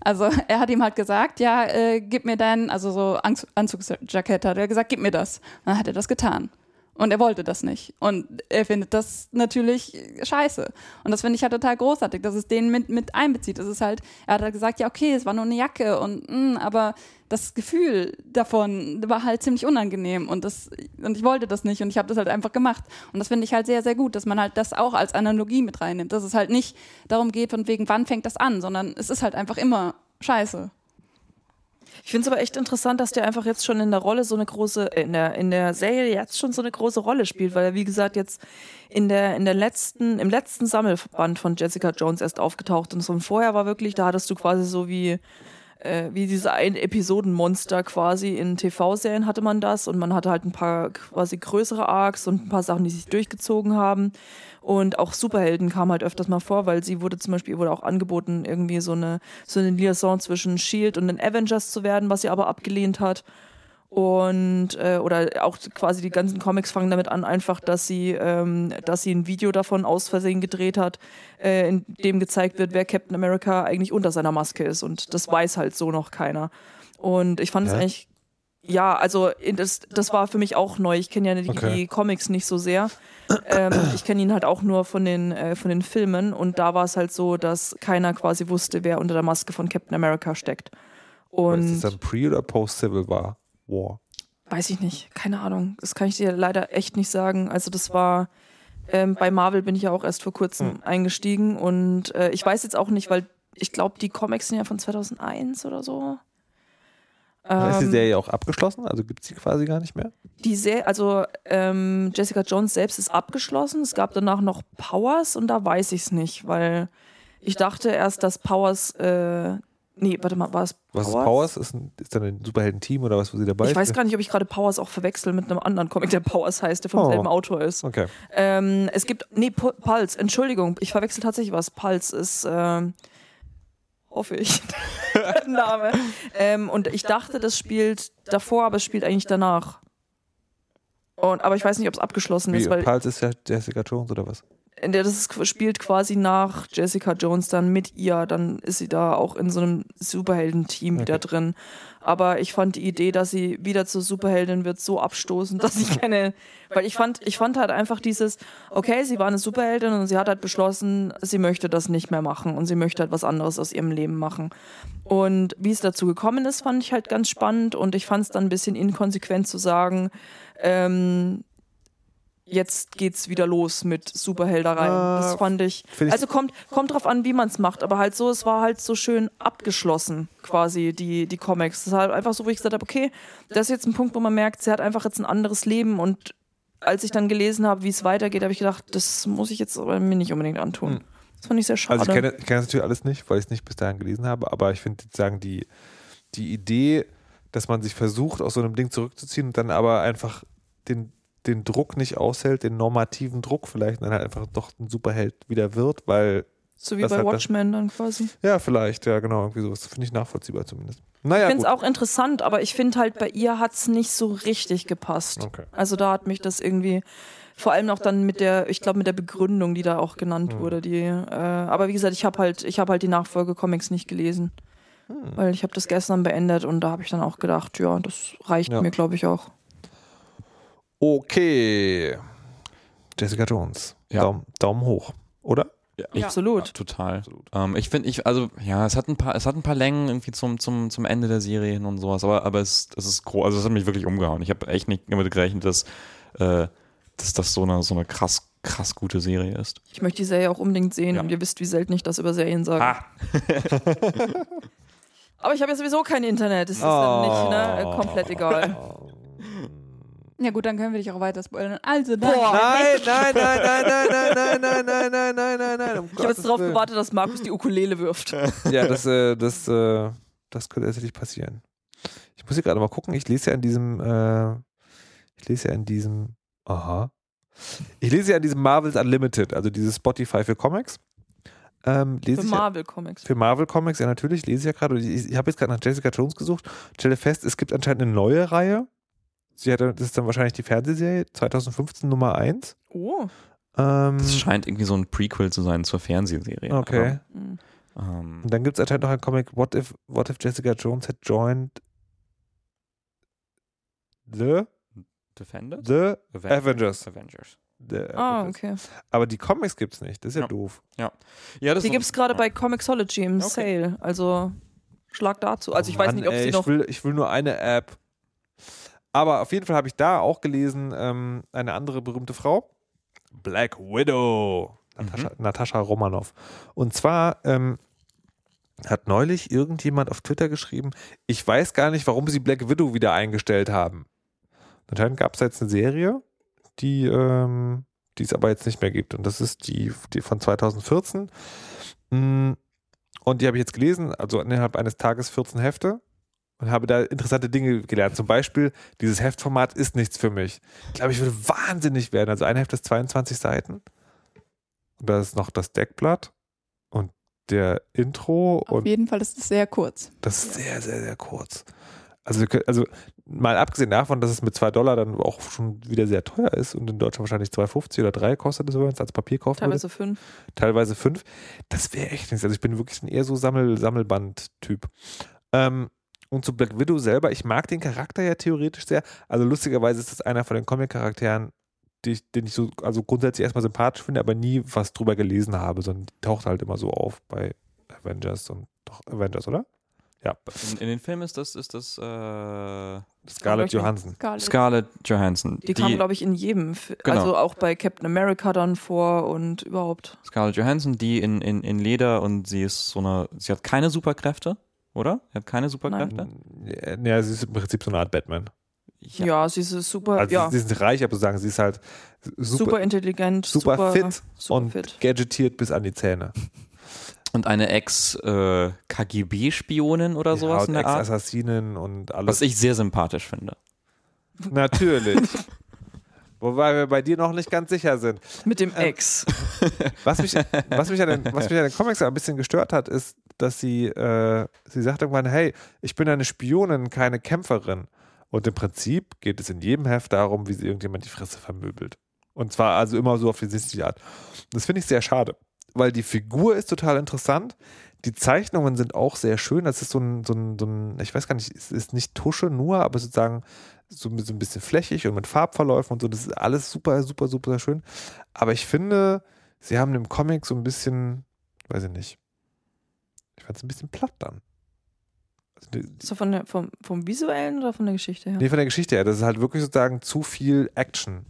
Also er hat ihm halt gesagt, ja, äh, gib mir dein, also so Anz Anzugsjackett hat er gesagt, gib mir das. Dann hat er das getan. Und er wollte das nicht. Und er findet das natürlich scheiße. Und das finde ich halt total großartig, dass es den mit, mit einbezieht. Es ist halt, er hat halt gesagt, ja, okay, es war nur eine Jacke und, mh, aber das Gefühl davon war halt ziemlich unangenehm und das, und ich wollte das nicht und ich habe das halt einfach gemacht. Und das finde ich halt sehr, sehr gut, dass man halt das auch als Analogie mit reinnimmt. Dass es halt nicht darum geht, von wegen, wann fängt das an, sondern es ist halt einfach immer scheiße. Ich finde es aber echt interessant, dass der einfach jetzt schon in der Rolle so eine große, äh, in der, in der Serie jetzt schon so eine große Rolle spielt, weil er, wie gesagt, jetzt in der, in der letzten, im letzten Sammelband von Jessica Jones erst aufgetaucht und so. Und vorher war wirklich, da hattest du quasi so wie, äh, wie diese ein Episodenmonster quasi in TV-Serien hatte man das und man hatte halt ein paar quasi größere Arcs und ein paar Sachen, die sich durchgezogen haben. Und auch Superhelden kamen halt öfters mal vor, weil sie wurde zum Beispiel wurde auch angeboten, irgendwie so eine, so eine Liaison zwischen Shield und den Avengers zu werden, was sie aber abgelehnt hat. Und äh, oder auch quasi die ganzen Comics fangen damit an, einfach, dass sie, ähm, dass sie ein Video davon aus Versehen gedreht hat, äh, in dem gezeigt wird, wer Captain America eigentlich unter seiner Maske ist. Und das weiß halt so noch keiner. Und ich fand es Ja. eigentlich, ja, also das, das war für mich auch neu. Ich kenne ja die, Okay. die Comics nicht so sehr. ähm, ich kenne ihn halt auch nur von den, äh, von den Filmen. Und da war es halt so, dass keiner quasi wusste, wer unter der Maske von Captain America steckt. ist Und das dann Pre- oder Post-Civil War? War. Weiß ich nicht, keine Ahnung. Das kann ich dir leider echt nicht sagen. Also das war ähm, bei Marvel bin ich ja auch erst vor kurzem eingestiegen und äh, ich weiß jetzt auch nicht, weil ich glaube, die Comics sind ja von 2001 oder so. Ist die Ähm, Serie auch abgeschlossen? Also gibt es sie quasi gar nicht mehr? die Serie, also ähm, Jessica Jones selbst ist abgeschlossen. Es gab danach noch Powers und da weiß ich es nicht, weil ich dachte erst, dass Powers, äh, nee, warte mal, war es Was ist Powers? Ist, ein, ist dann ein Superhelden-Team oder was, wo sie dabei Ich ist? weiß gar nicht, ob ich gerade Powers auch verwechsel mit einem anderen Comic, der Powers heißt, der vom Oh. selben Autor ist. Okay. Ähm, es gibt, nee, Pu- Pulse, Entschuldigung, ich verwechsel tatsächlich was. Pulse ist, ähm, hoffe ich, der Name. Ähm, und ich dachte, das spielt davor, aber es spielt eigentlich danach. Und, aber ich weiß nicht, ob es abgeschlossen Wie, ist, weil Pulse ist ja Jessica Jones oder was? in der das ist- spielt quasi nach Jessica Jones dann mit ihr, dann ist sie da auch in so einem Superhelden-Team wieder drin. Aber ich fand die Idee, dass sie wieder zur Superheldin wird, so abstoßend, dass ich keine, weil ich fand, ich fand halt einfach dieses, okay, sie war eine Superheldin und sie hat halt beschlossen, sie möchte das nicht mehr machen und sie möchte halt was anderes aus ihrem Leben machen. Und wie es dazu gekommen ist, fand ich halt ganz spannend und ich fand es dann ein bisschen inkonsequent zu sagen, ähm, jetzt geht's wieder los mit Superhelderei. Ah, das fand ich. ich- Also kommt, kommt drauf an, wie man es macht, aber halt so, es war halt so schön abgeschlossen, quasi, die, die Comics. Das ist halt einfach so, wo ich gesagt habe, okay, das ist jetzt ein Punkt, wo man merkt, sie hat einfach jetzt ein anderes Leben und als ich dann gelesen habe, wie es weitergeht, habe ich gedacht, das muss ich jetzt aber mir nicht unbedingt antun. Hm. Das fand ich sehr schade. Also ich kenne, ich kenne das natürlich alles nicht, weil ich es nicht bis dahin gelesen habe, aber ich finde sagen die, die Idee, dass man sich versucht, aus so einem Ding zurückzuziehen und dann aber einfach den, den Druck nicht aushält, den normativen Druck vielleicht, dann halt einfach doch ein Superheld wieder wird, weil, so wie bei das- Watchmen dann quasi. ja, vielleicht, ja, genau, irgendwie sowas. Finde ich nachvollziehbar zumindest. Naja, Ich finde es auch interessant, aber ich finde halt, bei ihr hat es nicht so richtig gepasst. Okay. Also da hat mich das irgendwie, vor allem auch dann mit der, ich glaube mit der Begründung, die da auch genannt Hm. wurde. Die, äh, aber wie gesagt, ich habe halt, ich habe halt die Nachfolge-Comics nicht gelesen. Hm. Weil ich habe das gestern beendet und da habe ich dann auch gedacht, ja, das reicht Ja. mir, glaube ich, auch. Okay. Jessica Jones. Ja. Daumen, Daumen hoch, oder? Ich, Absolut. Ja, total. Ähm, ich finde, ich, also, ja, es hat ein paar, es hat ein paar Längen irgendwie zum, zum, zum Ende der Serie hin und sowas, aber, aber es, es ist groß, also es hat mich wirklich umgehauen. Ich habe echt nicht damit gerechnet, dass, äh, dass das so eine, so eine krass, krass gute Serie ist. Ich möchte die Serie auch unbedingt sehen Ja. und ihr wisst, wie selten ich das über Serien sage. Ah, Aber ich habe ja sowieso kein Internet. Das ist Oh. dann nicht, ne? Äh, Komplett egal. Ja gut, dann können wir dich auch weiter spoilern. Also dann. Nein, nein, nein, nein, nein, nein, nein, nein, nein, nein, nein, nein, nein. Um Ich habe jetzt darauf gewartet, dass Markus die Ukulele wirft. Ja, das, äh, das, äh, das könnte tatsächlich passieren. Ich muss hier gerade mal gucken. Ich lese ja in diesem, äh, ich lese ja in diesem, aha. Ich lese ja in diesem Marvels Unlimited, also dieses Spotify für Comics. Ähm, lese Für ich ja, Marvel Comics. für Marvel Comics, ja natürlich, lese ich ja gerade. Ich, ich habe jetzt gerade nach Jessica Jones gesucht, stelle fest, es gibt anscheinend eine neue Reihe. Sie hatte, das ist dann wahrscheinlich die Fernsehserie 2015 Nummer 1. Oh. Ähm, das scheint irgendwie so ein Prequel zu sein zur Fernsehserie. okay. Aber, ähm, Und dann gibt es anscheinend noch ein Comic, What if, What if Jessica Jones had joined the, Defenders? the Aven- Avengers. Avengers. The Ah, Avengers. okay. Aber die Comics gibt's nicht, das ist ja, Ja. doof. Ja, das Die ist- gibt es gerade bei Comixology im Okay. Sale. Also schlag dazu. Also ich weiß Mann, nicht, ob ey, sie ich noch. will, ich will nur eine App. Aber auf jeden Fall habe ich da auch gelesen, ähm, eine andere berühmte Frau, Black Widow, Natascha, Natascha Romanoff. Und zwar ähm, hat neulich irgendjemand auf Twitter geschrieben, ich weiß gar nicht, warum sie Black Widow wieder eingestellt haben. Anscheinend gab es jetzt eine Serie, die, ähm, die es aber jetzt nicht mehr gibt. Und das ist die, die von 2014. Mm, Und die habe ich jetzt gelesen, also innerhalb eines Tages 14 Hefte und habe da interessante Dinge gelernt. Zum Beispiel, dieses Heftformat ist nichts für mich. Ich glaube, ich würde wahnsinnig werden. Also ein Heft ist 22 Seiten. Und da ist noch das Deckblatt und der Intro Auf und jeden Fall ist es sehr kurz. das ist sehr, sehr, sehr kurz. Also, also mal abgesehen davon, dass es mit 2 Dollar dann auch schon wieder sehr teuer ist und in Deutschland wahrscheinlich 2,50 oder 3 kostet es, wenn man es als Papier kaufen würde Teilweise fünf. teilweise fünf. Das wäre echt nichts. Also ich bin wirklich ein eher so Sammel Sammelband-Typ. Ähm, und zu Black Widow selber, ich mag den Charakter ja theoretisch sehr. Also lustigerweise ist das einer von den Comic-Charakteren, die ich, den ich so, also grundsätzlich erstmal sympathisch finde, aber nie was drüber gelesen habe, sondern die taucht halt immer so auf bei Avengers und doch Avengers, oder? Ja. In, in den Filmen ist das, ist das äh, Scarlett. Johansson. Scarlett. Scarlett Johansson. Die, kam, glaube ich, in jedem. Fi- Genau. Also auch bei Captain America dann vor und überhaupt. Scarlett Johansson, die in, in, in Leder und sie ist so eine, sie hat keine Superkräfte, oder? Sie hat keine Superkräfte? Ja, sie ist im Prinzip so eine Art Batman. Ja, sie ist super, Also ja, sie ist reich, aber sagen, sie ist halt super, super, intelligent, super, super, fit super und fit. gadgetiert bis an die Zähne. Und eine Ex-KGB-Spionin oder sowas ja, in und der Art. Ex-Assassinen und alles. Was ich sehr sympathisch finde. Natürlich. Wobei wir bei dir noch nicht ganz sicher sind. Mit dem Ähm, Ex. Was mich, was mich, an, den, was mich an den Comics ein bisschen gestört hat, ist, dass sie, äh, sie sagt irgendwann, hey, ich bin eine Spionin, keine Kämpferin. Und im Prinzip geht es in jedem Heft darum, wie sie irgendjemand die Fresse vermöbelt. Und zwar also immer so auf die 60 Art. Das finde ich sehr schade, weil die Figur ist total interessant. Die Zeichnungen sind auch sehr schön. Das ist so ein, so ein, so ein ich weiß gar nicht, es ist nicht Tusche nur, aber sozusagen so, so ein bisschen flächig und mit Farbverläufen und so. Das ist alles super, super, super schön. Aber ich finde, sie haben im Comic so ein bisschen, weiß ich nicht, ich fand es ein bisschen platt dann. Also So von der, vom, vom visuellen oder von der Geschichte her? Nee, von der Geschichte her. Das ist halt wirklich sozusagen zu viel Action.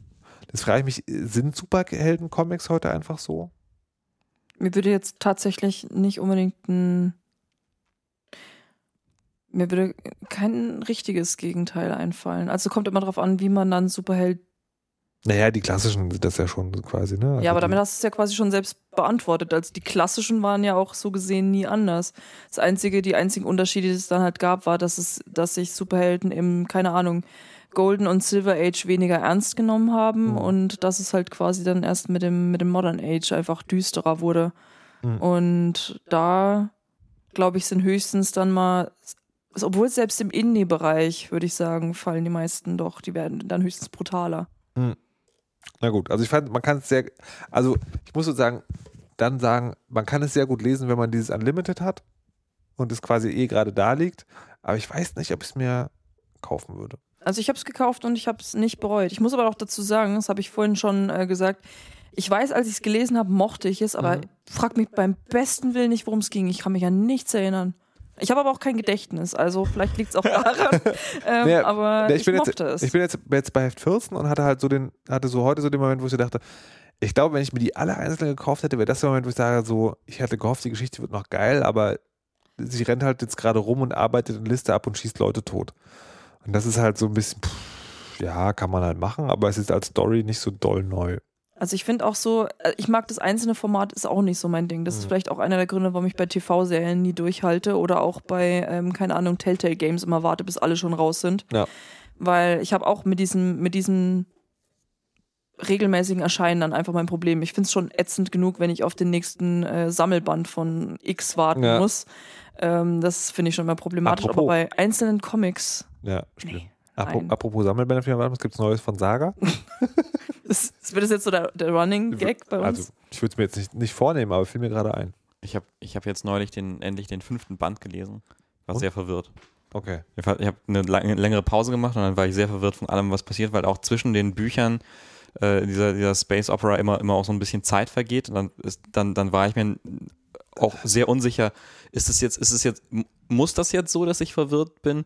Das frage ich mich, sind Superhelden-Comics heute einfach so? Mir würde jetzt tatsächlich nicht unbedingt ein. Mir würde kein richtiges Gegenteil einfallen. Also kommt immer darauf an, wie man dann Superheld. Naja, die klassischen sind das ja schon quasi, ne? Also ja, aber damit hast du es ja quasi schon selbst beantwortet. Also die klassischen waren ja auch so gesehen nie anders. Das einzige, die einzigen Unterschiede, die es dann halt gab, war, dass es, dass sich Superhelden im, keine Ahnung, Golden und Silver Age weniger ernst genommen haben Mhm. und dass es halt quasi dann erst mit dem, mit dem Modern Age einfach düsterer wurde. Mhm. Und da, glaube ich, sind höchstens dann mal, obwohl selbst im Indie-Bereich, würde ich sagen, fallen die meisten doch, die werden dann höchstens brutaler. Na gut, also ich fand, man kann es sehr, also ich muss sozusagen dann sagen, man kann es sehr gut lesen, wenn man dieses Unlimited hat und es quasi eh gerade da liegt. Aber ich weiß nicht, ob ich es mir kaufen würde. Also ich habe es gekauft und ich habe es nicht bereut. Ich muss aber auch dazu sagen, das habe ich vorhin schon äh, gesagt, ich weiß, als ich es gelesen habe, mochte ich es, aber Mhm. frag mich beim besten Willen nicht, worum es ging. Ich kann mich an nichts erinnern. Ich habe aber auch kein Gedächtnis, also vielleicht liegt es auch daran. ähm, Nee, aber Nee, ich, bin mochte jetzt, es. ich bin jetzt, jetzt bei Heft 14 und hatte halt so den, hatte so heute so den Moment, wo ich so dachte, ich glaube, wenn ich mir die alle einzeln gekauft hätte, wäre das der Moment, wo ich sage, so, ich hatte gehofft, die Geschichte wird noch geil, aber sie rennt halt jetzt gerade rum und arbeitet eine Liste ab und schießt Leute tot. Und das ist halt so ein bisschen, pff, ja, kann man halt machen, aber es ist als Story nicht so doll neu. Also ich finde auch so, äh, ich mag das einzelne Format, ist auch nicht so mein Ding. Das ist Mhm. vielleicht auch einer der Gründe, warum ich bei TV-Serien nie durchhalte oder auch bei, ähm, keine Ahnung, Telltale Games immer warte, bis alle schon raus sind. Ja. Weil ich habe auch mit diesem, mit diesem regelmäßigen Erscheinen dann einfach mein Problem. Ich finde es schon ätzend genug, wenn ich auf den nächsten äh, Sammelband von X warten Ja. muss. Ähm, das finde ich schon mal problematisch. Apropos. Aber bei einzelnen Comics, Ja, nee. Apropos Sammelbände, was gibt es Neues von Saga? Das wird das jetzt so der, der Running Gag bei uns. Also, ich würde es mir jetzt nicht, nicht vornehmen, aber fiel mir gerade ein. Ich habe ich hab jetzt neulich den, endlich den fünften Band gelesen. War Und? sehr verwirrt. Okay. Ich habe hab eine lange, längere Pause gemacht und dann war ich sehr verwirrt von allem, was passiert, weil auch zwischen den Büchern äh, dieser, dieser Space Opera immer, immer auch so ein bisschen Zeit vergeht. Und dann, ist, dann, dann war ich mir auch sehr unsicher, ist es jetzt, ist es jetzt, muss das jetzt so, dass ich verwirrt bin?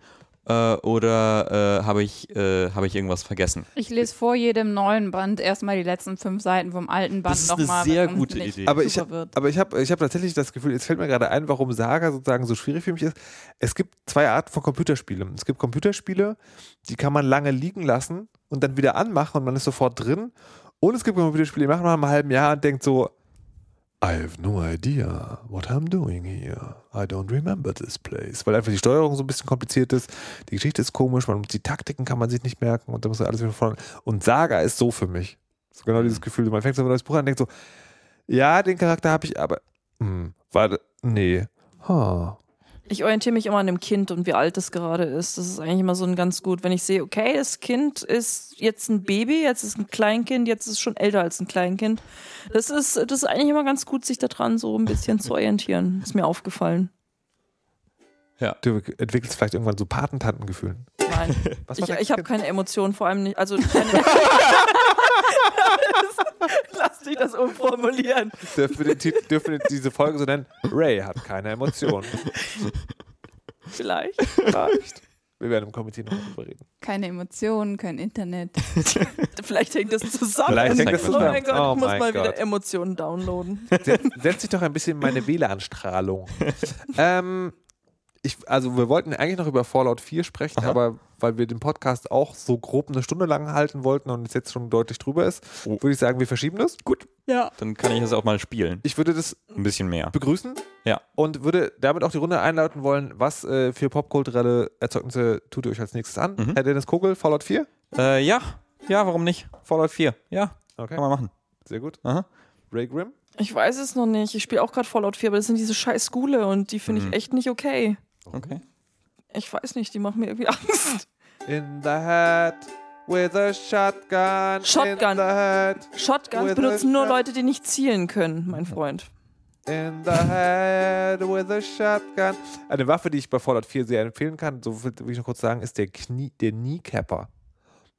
Äh, oder äh, habe ich, äh, habe ich irgendwas vergessen? Ich lese vor jedem neuen Band erstmal die letzten fünf Seiten vom alten Band Das ist eine nochmal. sehr gute Idee. Aber ich, aber ich habe ich hab tatsächlich das Gefühl, jetzt fällt mir gerade ein, warum Saga sozusagen so schwierig für mich ist. Es gibt zwei Arten von Computerspielen. Es gibt Computerspiele, die kann man lange liegen lassen und dann wieder anmachen und man ist sofort drin. Und es gibt Computerspiele, die macht man nach einem halben Jahr und denkt so, I have no idea what I'm doing here. I don't remember this place. Weil einfach die Steuerung so ein bisschen kompliziert ist, die Geschichte ist komisch, man, die Taktiken kann man sich nicht merken und da muss man alles wieder von vorne. Und Saga ist so für mich. So genau dieses Gefühl, man fängt so ein neues Buch an und denkt so, ja, den Charakter habe ich, aber hm, warte, nee. Huh. Ich orientiere mich immer an dem Kind und wie alt es gerade ist. Das ist eigentlich immer so ein ganz gut, wenn ich sehe, okay, das Kind ist jetzt ein Baby, jetzt ist ein Kleinkind, jetzt ist es schon älter als ein Kleinkind. Das ist, das ist eigentlich immer ganz gut, sich daran so ein bisschen zu orientieren. Ist mir aufgefallen. Du entwickelst vielleicht irgendwann so Patentantengefühle. Nein, Was ich, ich habe keine Emotionen, vor allem nicht. Also keine Lass dich das umformulieren. Dürfen wir, den Titel, dürfen wir diese Folge so nennen? Ray hat keine Emotionen. Vielleicht. Vielleicht. Wir werden im Komitee noch drüber reden. Keine Emotionen, kein Internet. Vielleicht hängt das zusammen. Vielleicht hängt das oh mein zusammen. Gott, Oh ich muss mal Gott. wieder Emotionen downloaden. Setz dich doch ein bisschen in meine WLAN-Strahlung. ähm, ich, also wir wollten eigentlich noch über Fallout 4 sprechen, Aha. aber weil wir den Podcast auch so grob eine Stunde lang halten wollten und es jetzt schon deutlich drüber ist, Oh. würde ich sagen, wir verschieben das. Gut. Ja. Dann kann ich das auch mal spielen. Ich würde das Ein bisschen mehr. begrüßen Ja. und würde damit auch die Runde einleiten wollen, was äh, für popkulturelle Erzeugnisse tut ihr euch als nächstes an? Mhm. Herr Dennis Kogel, Fallout 4? Äh, ja, ja, warum nicht? Fallout 4. Ja, Okay, kann man machen. sehr gut. Aha. Ray Grimm? Ich weiß es noch nicht. Ich spiele auch gerade Fallout 4, aber das sind diese scheiß Skule und die finde Mhm. ich echt nicht okay. Okay. Ich weiß nicht, die machen mir irgendwie Angst. In the hat, with a shotgun, Shotgun. in the head. Shotguns With benutzen a nur Leute, die nicht zielen können, mein Freund. In the head with a shotgun. Eine Waffe, die ich bei Fallout 4 sehr empfehlen kann, so will ich noch kurz sagen, ist der Knie, der Kneecapper.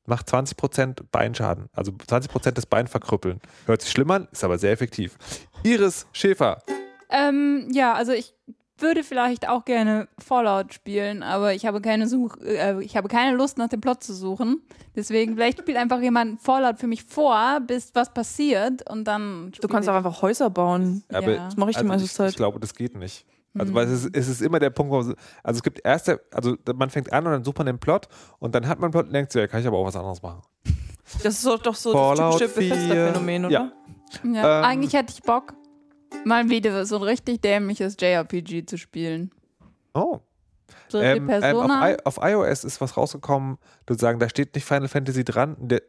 Macht 20% Beinschaden, also 20% des Bein verkrüppeln. Hört sich schlimm an, ist aber sehr effektiv. Iris Schäfer. Ähm, ja, also ich würde vielleicht auch gerne Fallout spielen, aber ich habe keine Such äh, ich habe keine Lust nach dem Plot zu suchen. Deswegen vielleicht spielt einfach jemand Fallout für mich vor, bis was passiert und dann Du kannst auch einfach Häuser bauen. Aber Ja. Das mache ich die also meiste ich, Zeit. ich glaube, das geht nicht. Also, weil es ist, es ist immer der Punkt, wo, also es gibt erste, also man fängt an und dann sucht man den Plot und dann hat man einen Plot und denkt so, ja, kann ich aber auch was anderes machen. Das ist doch, doch so Fallout das typische 4. Bethesda-Phänomen, oder? Ja. Ja, Ähm, eigentlich hätte ich Bock, mal wieder so ein richtig dämliches JRPG zu spielen. Oh. So wie Ähm, ähm, auf, Persona. I auf iOS ist was rausgekommen, du sagen, da steht nicht Final Fantasy dran. Der,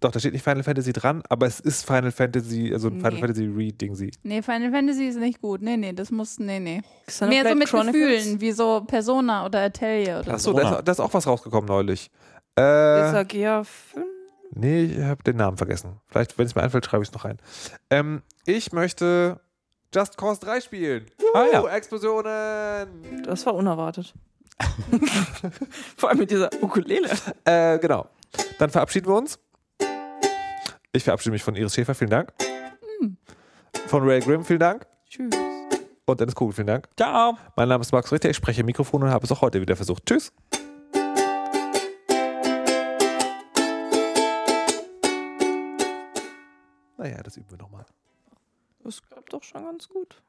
doch, da steht nicht Final Fantasy dran, aber es ist Final Fantasy, also ein Final Nee. Fantasy Re-Ding sie. nee, Final Fantasy ist nicht gut. Nee, nee, das muss, nee, nee. Xenoblade Mehr so mit Chronicles? Gefühlen, wie so Persona oder Atelier oder Achso, so. da ist, da ist auch was rausgekommen neulich. Äh, Sagia 5? nee, ich habe den Namen vergessen. Vielleicht, wenn es mir einfällt, schreibe ich es noch rein. Ähm, ich möchte Just Cause 3 spielen. Ah, ja. Explosionen! Das war unerwartet. Vor allem mit dieser Ukulele. Äh, genau. Dann verabschieden wir uns. Ich verabschiede mich von Iris Schäfer, vielen Dank. Von Ray Grimm, vielen Dank. Tschüss. Und Dennis Kugel, vielen Dank. Ciao. Mein Name ist Max Richter, ich spreche im Mikrofon und habe es auch heute wieder versucht. Tschüss. Naja, das üben wir nochmal. Das klappt doch schon ganz gut.